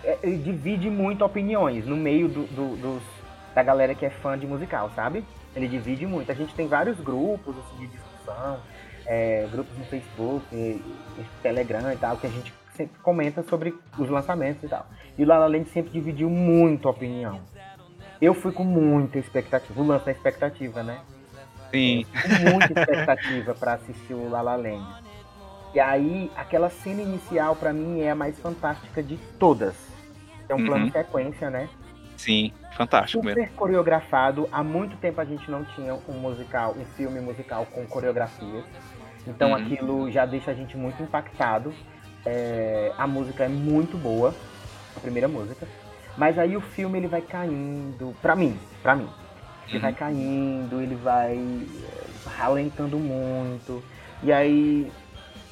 é, divide muito opiniões no meio do, do, dos, da galera que é fã de musical, sabe? Ele divide muito. A gente tem vários grupos assim, de discussão, é, grupos no Facebook, e, e Telegram e tal, que a gente sempre comenta sobre os lançamentos e tal. E o La La Land sempre dividiu muito a opinião. Eu fui com muita expectativa, o lance da expectativa, né? Sim. Com muita expectativa para assistir o La La Land. E aí, aquela cena inicial para mim é a mais fantástica de todas é um uhum. plano de sequência, né? Sim, fantástico Super mesmo. coreografado. Há muito tempo a gente não tinha um musical, um filme musical com coreografias. Então uhum. aquilo já deixa a gente muito impactado. É, a música é muito boa, a primeira música. Mas aí o filme ele vai caindo, pra mim, pra mim. Ele uhum. vai caindo, ele vai eh, ralentando muito. E aí,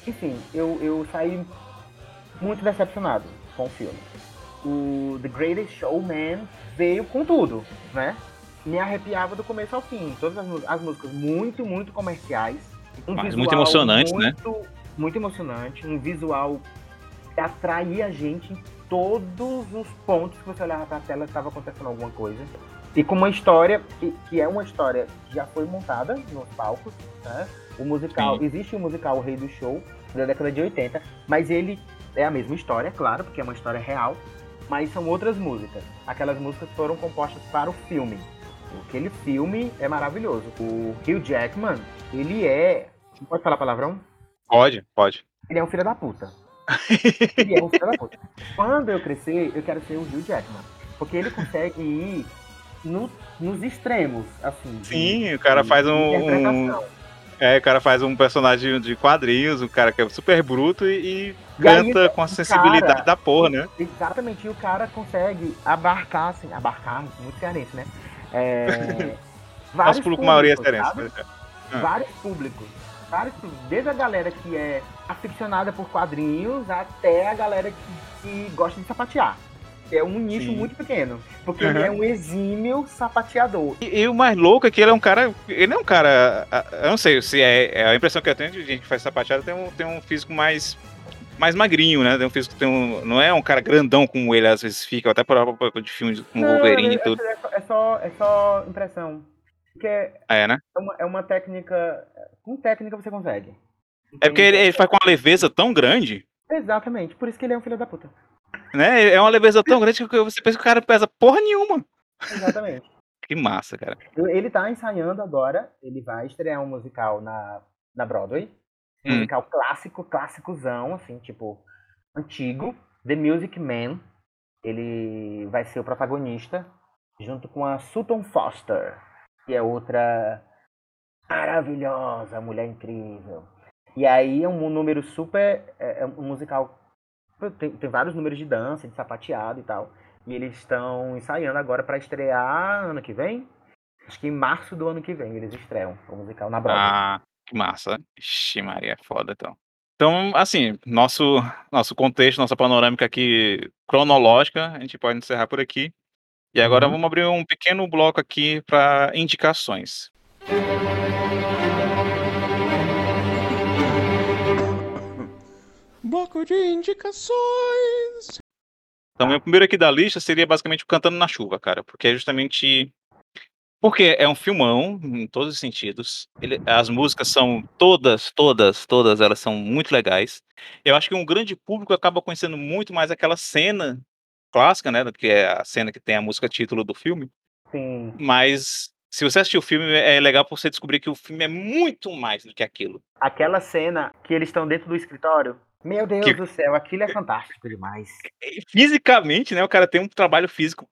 enfim, eu, eu saí muito decepcionado com o filme o The Greatest Showman veio com tudo, né? Me arrepiava do começo ao fim. Todas as, as músicas muito, muito comerciais. Um Mas muito emocionante, né? Muito emocionante. Um visual que atraía a gente em todos os pontos que você olhava pra tela estava acontecendo alguma coisa. E com uma história que, que, é uma história que já foi montada nos palcos, né? O musical, Sim. existe o musical O Rei do Show, da década de 80, mas ele é a mesma história, claro, porque é uma história real, mas são outras músicas. Aquelas músicas foram compostas para o filme. Aquele filme é maravilhoso. O Hugh Jackman, ele é. Pode falar palavrão? Pode, pode. Ele é um filho da puta. (laughs) ele é um filho da puta. Quando eu crescer, eu quero ser o Hugh Jackman. Porque ele consegue ir no, nos extremos, assim. Sim, de, o cara faz um, é, o cara faz um personagem de quadrinhos, um cara que é super bruto e, e canta aí, com a sensibilidade cara, da porra, né? Exatamente, e o cara consegue abarcar, assim, abarcar, muito diferente, né? É, (laughs) vários Nosso público, maioria é diferente. Ah. Vários públicos. Vários públicos. Desde a galera que é aficionada por quadrinhos até a galera que, que gosta de sapatear é um nicho Sim. muito pequeno. Porque uhum. ele é um exímio sapateador. E, e, o mais louco é que ele é um cara. Ele é um cara. Eu não sei se é, é a impressão que eu tenho de gente que faz sapateado tem um, tem um físico mais. Mais magrinho, né? Tem um físico tem um, não é um cara grandão como ele às vezes fica, até por de filmes com Wolverine e tudo. É, é, só, é só impressão. Porque é, né? é, uma, é uma técnica. Com técnica você consegue. É porque ele, ele faz com uma leveza tão grande. Exatamente, por isso que ele é um filho da puta. Né? É uma leveza tão grande que você pensa que o cara pesa porra nenhuma. Exatamente. que massa, cara. Ele tá ensaiando agora, ele vai estrear um musical na, na Broadway. Um hum. musical clássico, clássicozão, assim, tipo, antigo. The Music Man. Ele vai ser o protagonista, junto com a Sutton Foster, que é outra maravilhosa, mulher incrível. E aí é um número super. É, é um musical tem, tem vários números de dança, de sapateado e tal. E eles estão ensaiando agora para estrear ano que vem. Acho que em março do ano que vem eles estreiam o musical na Broadway. Ah, que massa. Ixi, Maria, é foda então. Então, assim, nosso, nosso contexto, nossa panorâmica aqui cronológica, a gente pode encerrar por aqui. E agora uhum. vamos abrir um pequeno bloco aqui para indicações. Bloco de indicações. Então, meu primeiro aqui da lista seria basicamente o Cantando na Chuva, cara, porque é justamente. Porque é um filmão, em todos os sentidos. Ele, as músicas são todas, todas, todas, elas são muito legais. Eu acho que um grande público acaba conhecendo muito mais aquela cena clássica, né? Do que é a cena que tem a música título do filme. Sim. Mas se você assistir o filme, é legal pra você descobrir que o filme é muito mais do que aquilo. Aquela cena que eles estão dentro do escritório. Meu Deus Que- do céu, aquilo é fantástico demais. E Fisicamente, né? O cara tem um trabalho físico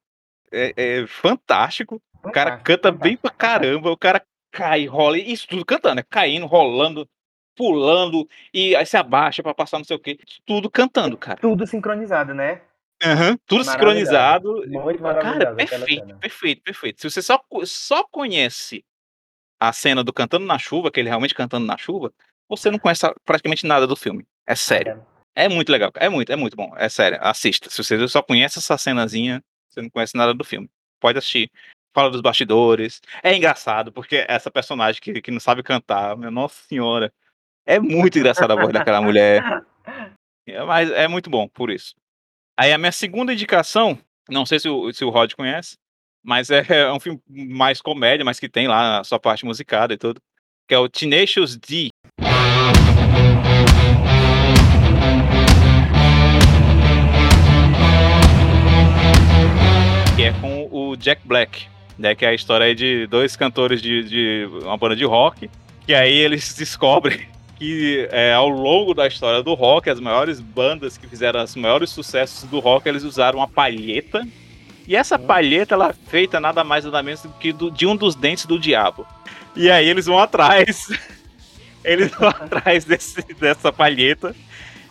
é, é fantástico. O cara Fantástico, canta bem fantástico, pra caramba. O cara cai, rola, isso tudo cantando, né? Caindo, rolando, pulando, e aí se abaixa pra passar não sei o quê. Tudo cantando, cara. Tudo sincronizado, né? Aham, tudo sincronizado. Muito Cara, perfeito, perfeito, perfeito. Se você só, só conhece a cena do Cantando na Chuva, que ele realmente cantando na chuva, você não conhece praticamente nada do filme. É sério. É muito legal. É muito, é muito bom. É sério. Assista. Se você só conhece essa cenazinha, você não conhece nada do filme. Pode assistir. Fala dos bastidores. É engraçado, porque essa personagem que, que não sabe cantar, minha nossa senhora. É muito engraçada a voz daquela mulher. (laughs) É, mas é muito bom, por isso. Aí a minha segunda indicação, não sei se o, se o Rod conhece, mas é, (laughs) é um filme mais comédia, mas que tem lá a sua parte musicada e tudo, que é o Tenacious D. é com o Jack Black, né? Que é a história de dois cantores de, de uma banda de rock, que aí eles (laughs) descobrem que é, ao longo da história do rock, as maiores bandas que fizeram os maiores sucessos do rock, eles usaram uma palheta. E essa palheta, ela é feita nada mais nada menos do que do- de um dos dentes do diabo. E aí eles vão atrás. (laughs) Eles vão atrás desse, dessa palheta.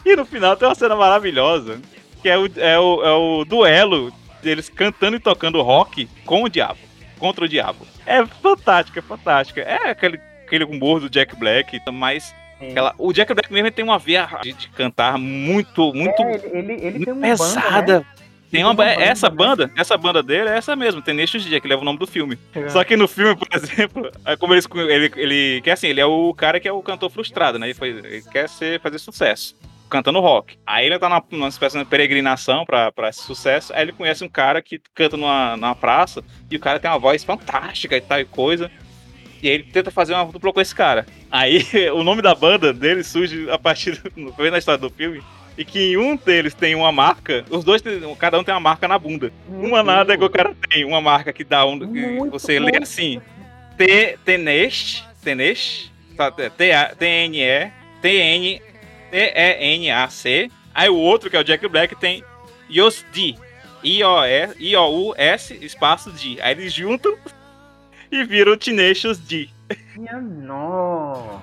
E no final tem uma cena maravilhosa. Que é o, é o, é o duelo deles cantando e tocando rock com o diabo. Contra o diabo. É fantástico, é fantástico. É aquele, aquele humor do Jack Black, mas. Aquela- o Jack Black mesmo tem uma veia de, cantar muito, muito, É, ele, ele, ele muito tem uma pesada. Banda, né? Tem Ele uma, tem uma é- essa banda, né? banda, essa banda dele é essa mesmo, Tenacious D, que leva o nome do filme. né? Só que no filme, por (laughs) exemplo, é como eles, ele, ele, que assim, ele é o cara que é o cantor frustrado, né? Ele, foi, ele quer ser, fazer sucesso, cantando rock. Aí ele tá na, numa espécie de peregrinação pra, pra esse sucesso, aí ele conhece um cara que canta numa, numa praça, e o cara tem uma voz fantástica e tal e coisa. E aí ele tenta fazer uma dupla com esse cara. Aí (laughs) o nome da banda dele surge a partir do, vendo a história do filme. E que em um deles tem uma marca, os dois, cada um tem uma marca na bunda. Uma nada é que o cara tem, uma marca que dá um. que Muito você lê bom. assim: T, Tenesh, tá, T-A- T-N-E, T-N, T-E-N-A-C. Aí o outro, que é o Jack Black, tem Yosdi, I-O-U-S, espaço D. Aí eles juntam (laughs) e viram Tenacious D. Minha nossa.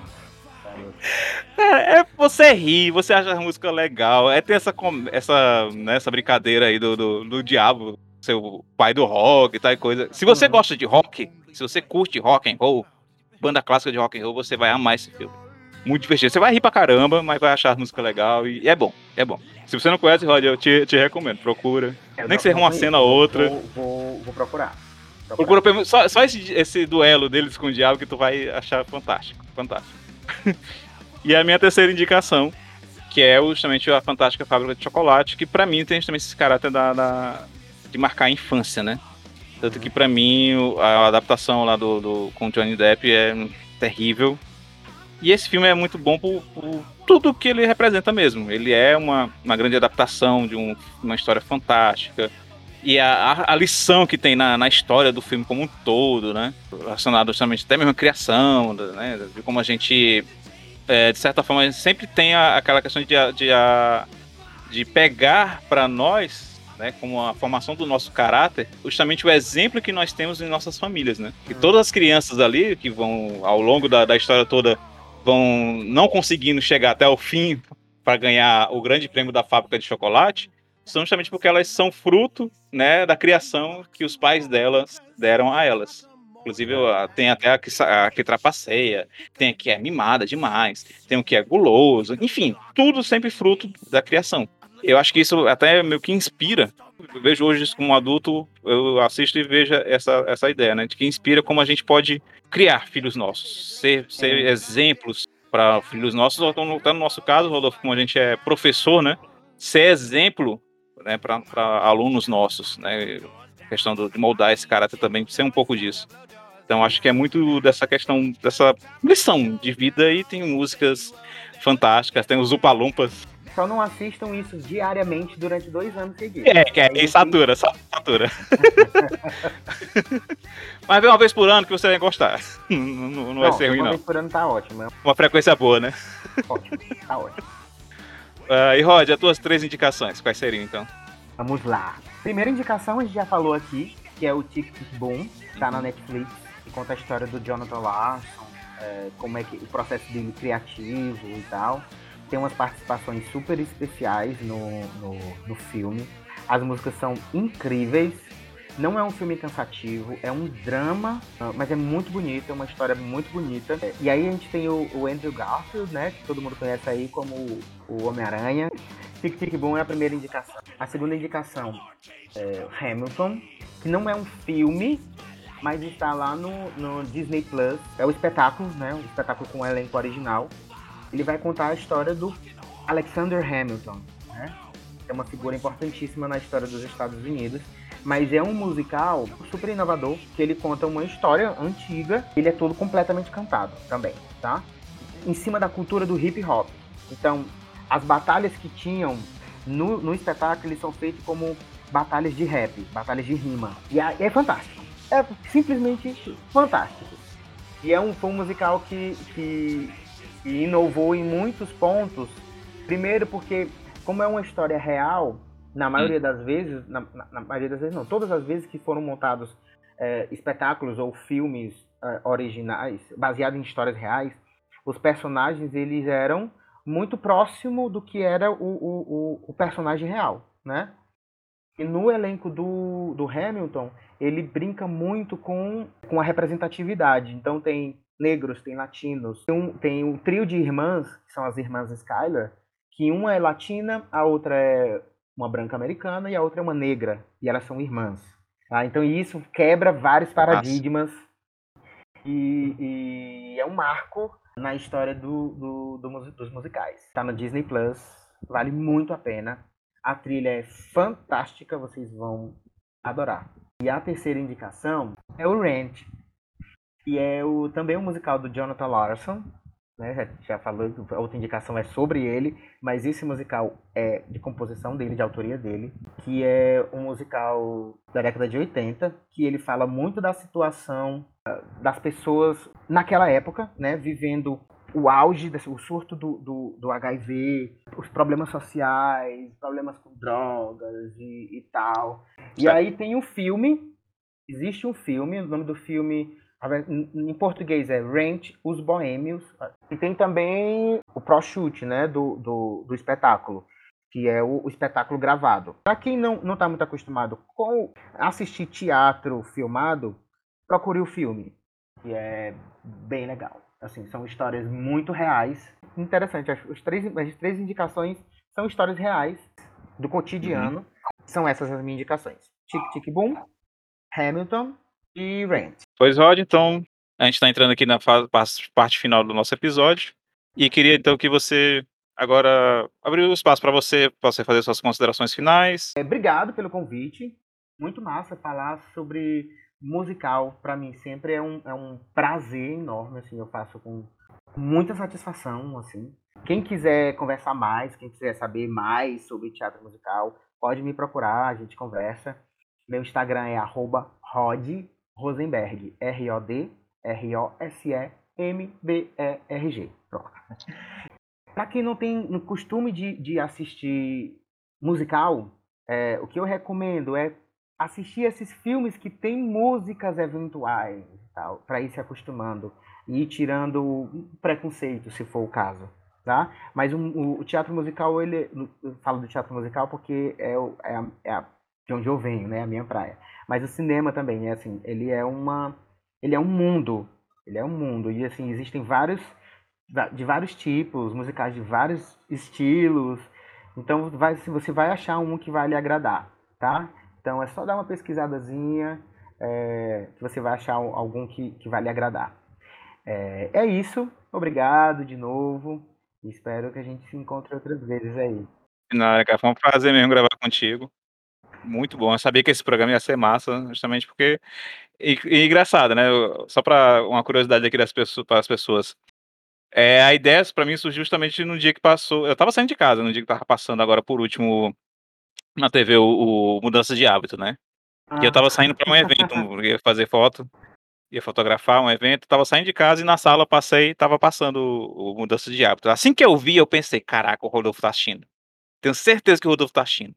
Cara, é você rir, você acha a música legal, é ter essa, essa, né, essa brincadeira aí do, do, do diabo, seu pai do rock e tal e coisa. Se você Uhum. gosta de rock, se você curte rock and roll, banda clássica de rock and roll, você vai amar esse filme. Muito divertido. Você vai rir pra caramba, mas vai achar a música legal e é bom, é bom. Se você não conhece, Rod, eu te, te recomendo, procura. Eu Nem que seja uma cena ou outra. Vou, vou, vou procurar. Procura pelo- só, só esse, esse duelo deles com o diabo que tu vai achar fantástico. Fantástico. (laughs) e a minha terceira indicação, que é justamente a Fantástica Fábrica de Chocolate, que pra mim tem justamente esse caráter da, da- de marcar a infância, né? Tanto que pra mim a adaptação lá do, do com o Johnny Depp é terrível. E esse filme é muito bom por, por tudo que ele representa mesmo. Ele é uma, uma grande adaptação de um- uma história fantástica. E a, a- lição que tem na, na história do filme como um todo, né? Relacionado justamente até mesmo à criação, né? De como a gente, é, de certa forma, sempre tem a- aquela questão de, de, de pegar para nós, né? Como a formação do nosso caráter, justamente o exemplo que nós temos em nossas famílias, né? Que todas as crianças ali, que vão, ao longo da, da história toda, vão não conseguindo chegar até o fim para ganhar o grande prêmio da fábrica de chocolate, são justamente porque elas são fruto né, da criação que os pais delas deram a elas. Inclusive, ó, tem até a que, a que trapaceia, tem a que é mimada demais, tem o que é guloso, enfim, tudo sempre fruto da criação. Eu acho que isso até meio que inspira. Eu vejo hoje isso como adulto, eu assisto e vejo essa, essa ideia, né? De que inspira como a gente pode criar filhos nossos, ser, ser exemplos para filhos nossos, ou então, no tá no nosso caso, Rodolfo, como a gente é professor, né? Ser exemplo né, para alunos nossos, né? A questão do- de moldar esse caráter também, ser um pouco disso. Então acho que é muito dessa questão, dessa lição de vida e tem músicas fantásticas, tem os Upalumpas, Só não assistam isso diariamente durante dois anos seguidos. É, que é, e satura, sa- satura. (laughs) Mas vem uma vez por ano que você vai gostar. (laughs) Não, não- não vai ser ruim, uma não. vez por ano tá ótimo, é Uma frequência boa, né? ótimo, tá ótimo. (laughs) Ah, e Rod, as tuas três indicações, quais seriam então? Vamos lá. Primeira indicação a gente já falou aqui, que é o Tic Tic Boom, tá na Netflix, que conta a história do Jonathan Larson, é, como é que o processo dele criativo e tal. Tem umas participações super especiais no, no, no filme. As músicas são incríveis. Não é um filme cansativo, é um drama, ah, mas é muito bonito, é uma história muito bonita. E aí a gente tem o, o Andrew Garfield, né, que todo mundo conhece aí como o, o Homem-Aranha. Tic Tic Boom é a primeira indicação. A segunda indicação é Hamilton, que não é um filme, mas está lá no, no Disney Plus. É o espetáculo, né? O espetáculo com o elenco original. Ele vai contar a história do Alexander Hamilton, né? É uma figura importantíssima na história dos Estados Unidos. Mas é um musical super inovador, que ele conta uma história antiga. Ele é todo completamente cantado também, tá? Em cima da cultura do hip hop. Então, as batalhas que tinham no, no espetáculo, eles são feitos como batalhas de rap, batalhas de rima. E é, é fantástico. É simplesmente fantástico. E é um, foi um musical que, que, inovou em muitos pontos. Primeiro porque, como é uma história real, na maioria das vezes, na, na- maioria das vezes não, todas as vezes que foram montados é, espetáculos ou filmes é, originais, baseados em histórias reais, os personagens eles eram muito próximo do que era o, o, o, o personagem real, né? E no elenco do, do Hamilton, ele brinca muito com, com a representatividade. Então tem negros, tem latinos, tem um, tem um trio de irmãs, que são as irmãs Skyler, que uma é latina, a outra é uma branca americana e a outra é uma negra. E elas são irmãs. tá? Então isso quebra vários paradigmas e, e é um marco na história do, do- do dos musicais. Tá no Disney Plus, vale muito a pena. A trilha é fantástica, vocês vão adorar. E a terceira indicação é o Rent, que é o, também um musical do Jonathan Larson. Né? Já, já falou, a outra indicação é sobre ele, mas esse musical é de composição dele, de autoria dele, que é um musical da década de 80, que ele fala muito da situação ah, das pessoas naquela época, né, vivendo o auge, o surto do, do, do HIV, os problemas sociais, problemas com drogas e, e tal. E aí tem um filme, existe um filme, o nome do filme em em português é Rent, Os Boêmios, e tem também o proshoot, né, do, do, do espetáculo, que é o, o espetáculo gravado. Para quem não não está muito acostumado com assistir teatro filmado, procure o filme, que é bem legal. Assim, são histórias muito reais. Interessante, as, os três, as três indicações são histórias reais do cotidiano. São essas as minhas indicações. Tic Tic Boom, Hamilton e Rent. Pois, Rod, então, a gente está entrando aqui na fa- pas- parte final do nosso episódio. E queria então que você agora abriu o espaço para você, você fazer suas considerações finais. É, Obrigado pelo convite. Muito massa falar sobre musical. Para mim sempre é um, é um prazer enorme. Assim, eu faço com muita satisfação. Assim. Quem quiser conversar mais, quem quiser saber mais sobre teatro musical, pode me procurar, a gente conversa. Meu Instagram é arroba Rod Rosenberg. R-O-D R-O-S-E-M-B-E-R-G. Pronto. Para quem não tem costume de, de assistir musical, é, o que eu recomendo é assistir esses filmes que tem músicas eventuais tal, para ir se acostumando e ir tirando preconceito, se for o caso, tá? Mas o, o teatro musical, ele, eu falo do teatro musical porque é, o- é, a, é a- de onde eu venho, né? A minha praia. Mas o cinema também, é assim, ele é uma, ele é um mundo, ele é um mundo e assim existem vários de vários tipos, musicais de vários estilos. Então vai, você vai achar um que vai lhe agradar, tá? Então é só dar uma pesquisadazinha é, que você vai achar um- algum que, que vai lhe agradar. É, é isso. Obrigado de novo. Espero que a gente se encontre outras vezes aí. Na cara, foi um prazer mesmo gravar contigo. Muito bom. Eu sabia que esse programa ia ser massa, justamente porque. E, e engraçado, né? Só para uma curiosidade aqui das pessoas, para as pessoas. É, a ideia pra mim surgiu justamente no dia que passou. Eu tava saindo de casa, no dia que tava passando agora por último na TV o, o Mudança de Hábito, né? Ah. E eu tava saindo pra um evento, ia fazer foto, ia fotografar um evento, tava saindo de casa e na sala passei, tava passando o, o Mudança de Hábito. Assim que eu vi, eu pensei, caraca, o Rodolfo tá assistindo. Tenho certeza que o Rodolfo tá assistindo.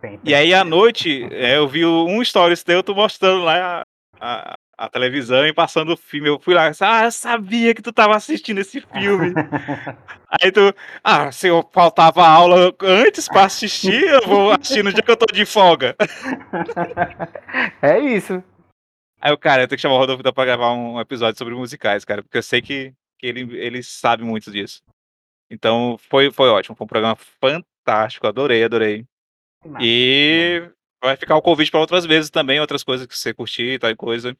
Tem, E aí à noite, é, eu vi um stories teu, tu mostrando lá a, a, a televisão e passando o filme. Eu fui lá, ah, eu sabia que tu tava assistindo esse filme. (laughs) aí tu, ah, se eu faltava aula antes pra assistir, eu vou assistir no dia que eu tô de folga. é isso. Aí o cara, eu tenho que chamar o Rodolfo pra gravar um episódio sobre musicais, cara, porque eu sei que, que ele, ele sabe muito disso. Então foi, foi ótimo, foi um programa fantástico, adorei, adorei. E vai ficar o convite pra outras vezes também, outras coisas que você curtir, tal coisa.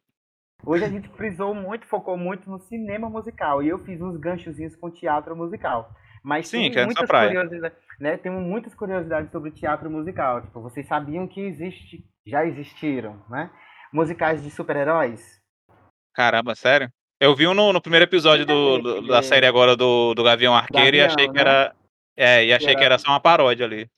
Hoje a gente frisou muito, focou muito no cinema musical. E eu fiz uns ganchozinhos com teatro musical. Mas Sim, tem que é muitas praia. curiosidades, né? Temos muitas curiosidades sobre teatro musical. Tipo, vocês sabiam que existe, já existiram, né? Musicais de super-heróis? Caramba, sério? Eu vi um no, no primeiro episódio do, do- da série agora do, do Gavião Arqueiro e Gavião, achei que né? era. É, e achei era- que era só uma paródia ali.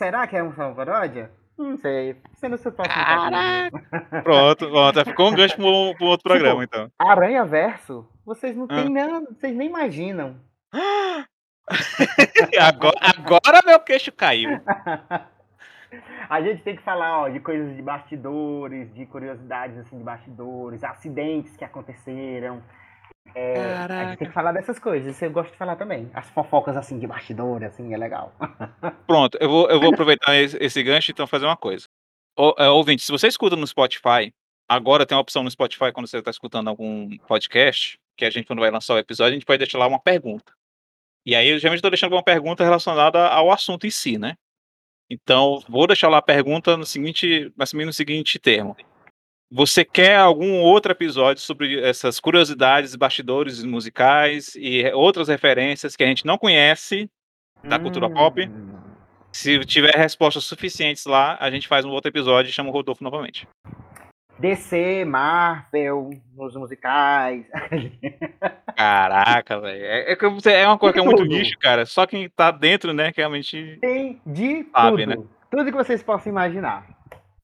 Será que é uma paródia? Não sei. Sendo seu próximo Caraca! capítulo. Pronto, pronto. Ficou um gancho pra um, um outro programa, então. Aranha Verso? Vocês não Ah. têm nada, vocês nem imaginam. (gasps) agora, agora meu queixo caiu. (laughs) A gente tem que falar ó, de coisas de bastidores, de curiosidades assim de bastidores, acidentes que aconteceram. É, a gente tem que falar dessas coisas. Isso eu gosto de falar também. As fofocas assim de bastidores, assim, é legal. (laughs) Pronto, eu vou, eu vou aproveitar esse, esse gancho e então fazer uma coisa. Ô, é, ouvinte, se você escuta no Spotify, agora tem uma opção no Spotify quando você está escutando algum podcast, que a gente, quando vai lançar o episódio, a gente pode deixar lá uma pergunta. E aí, eu geralmente estou deixando uma pergunta relacionada ao assunto em si, né? Então, vou deixar lá a pergunta no seguinte, mais ou menos no seguinte termo. Você quer algum outro episódio sobre essas curiosidades, bastidores musicais e outras referências que a gente não conhece da cultura pop? Hum. Se tiver respostas suficientes lá, a gente faz um outro episódio e chama o Rodolfo novamente. DC, Marvel, nos musicais. (laughs) Caraca, velho. É, é, é uma coisa que é muito nicho, cara. Só quem tá dentro, né, que realmente. Tem de Sabe, tudo. né? Tudo que vocês possam imaginar.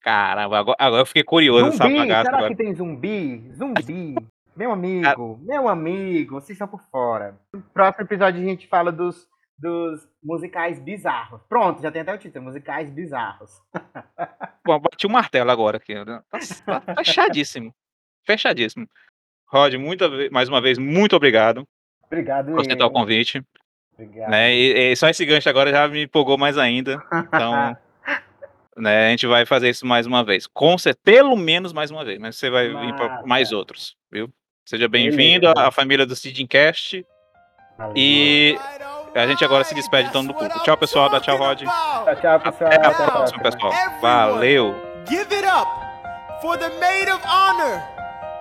Caramba, agora, agora eu fiquei curioso Zumbi, bagaça será agora. que tem zumbi? Zumbi. (laughs) Meu amigo, meu amigo, vocês estão por fora. No próximo episódio a gente fala dos, dos musicais bizarros. Pronto, já tem até o título, musicais bizarros. Bom, bati o martelo agora aqui. né? Tá, tá fechadíssimo. Fechadíssimo. Rod, mais uma vez, muito obrigado Obrigado, por aceitar o convite. Obrigado. Né? E, e só esse gancho agora já me empolgou mais ainda. Então, (laughs) né, a gente vai fazer isso mais uma vez. Com cer- pelo menos mais uma vez, mas você vai vir para mais outros, viu? Seja bem-vindo à família do Sidincast. E a gente agora se despede então do público. Tchau, pessoal. Dá tchau, Rod. Tchau, tchau, pessoal. Até a próxima, pessoal. Valeu. Give it up for the maid of honor,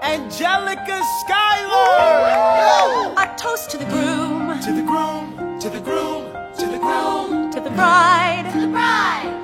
Angelica Schuyler. A toast to the groom, To the groom, to the groom, to the groom, to the bride, to the bride,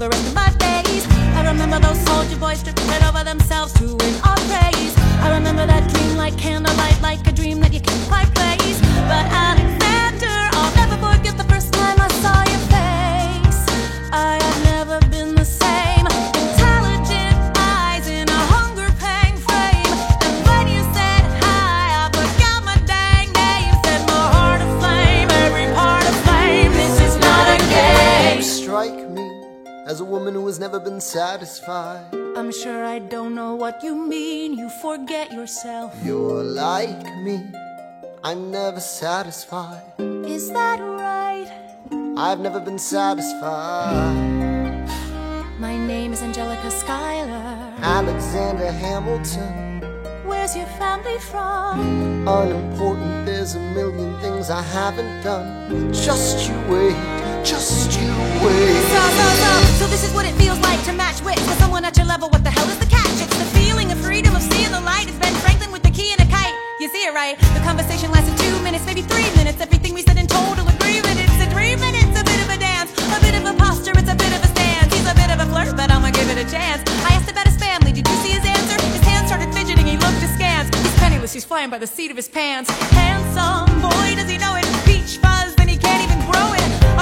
the rest my days. I remember those soldier boys tripping right over themselves to win our praise. I remember that dream like candlelight, like a dream that you can't quite place. But Alexander, a game. You strike me as a woman who has never been been satisfied. I'm sure I don't know what you mean. You forget yourself. You're like me, I'm never satisfied. Is that right? I've never been satisfied. My name is Angelica Schuyler. Alexander Hamilton, Where's your family from? unimportant, there's a million things I haven't done. Just you wait, just you wait. So, so, so, so this is what it feels like to match wits with someone at your level. What the hell is the catch? It's the feeling of freedom of seeing the light. It's Ben Franklin with the key and a kite. You see it right? The conversation lasted two minutes, maybe three minutes. Everything we said in total agreement. It's a dream and it's a bit of a dance, a bit of a posture. It's a bit of a stance. He's a bit of a flirt, but I'ma give it a chance. I asked about his family. Did you see his answer? His hands started fidgeting. He looked askance. He's penniless. He's flying by the seat of his pants. Handsome boy, does he know it?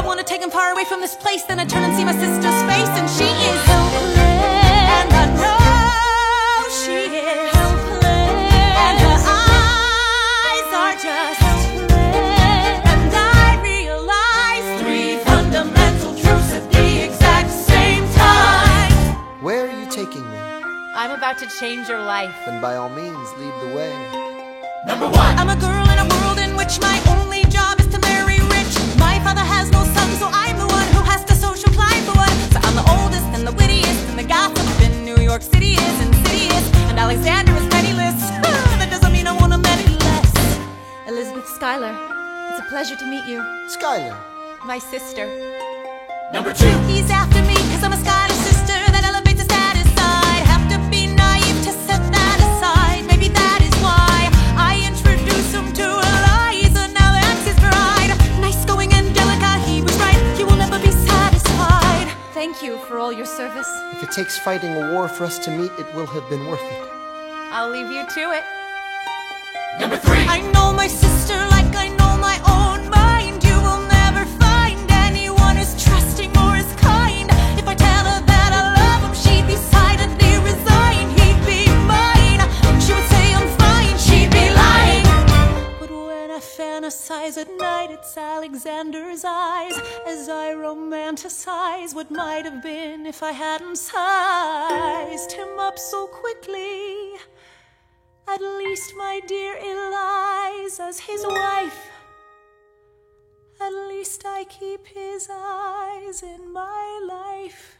Wanna take him far away from this place. Then I turn and see my sister's face, and she is helpless. And I know she is helpless. And her eyes are just helpless. And I realize three fundamental truths at the exact same time. Where are you taking me? I'm about to change your life. Then by all means, lead the way. Number one. I'm a girl in a world in which my only so I'm the one who has to social climb the one. So I'm the oldest and the wittiest and the gossip in New York City is insidious. And Alexander is penniless. (laughs) that doesn't mean I want him any less. Elizabeth Schuyler, it's a pleasure to meet you. Skylar, My sister. Number two. He's after me because I'm a Schuyler Thank you for all your service. if it takes fighting a war for us to meet, it will have been worth it. I'll leave you to it. Number three. I know my sister fantasize at night, it's Alexander's eyes as I romanticize what might have been if I hadn't sized him up so quickly. At least, my dear Eliza's his wife. At least I keep his eyes in my life.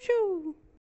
Choo choo.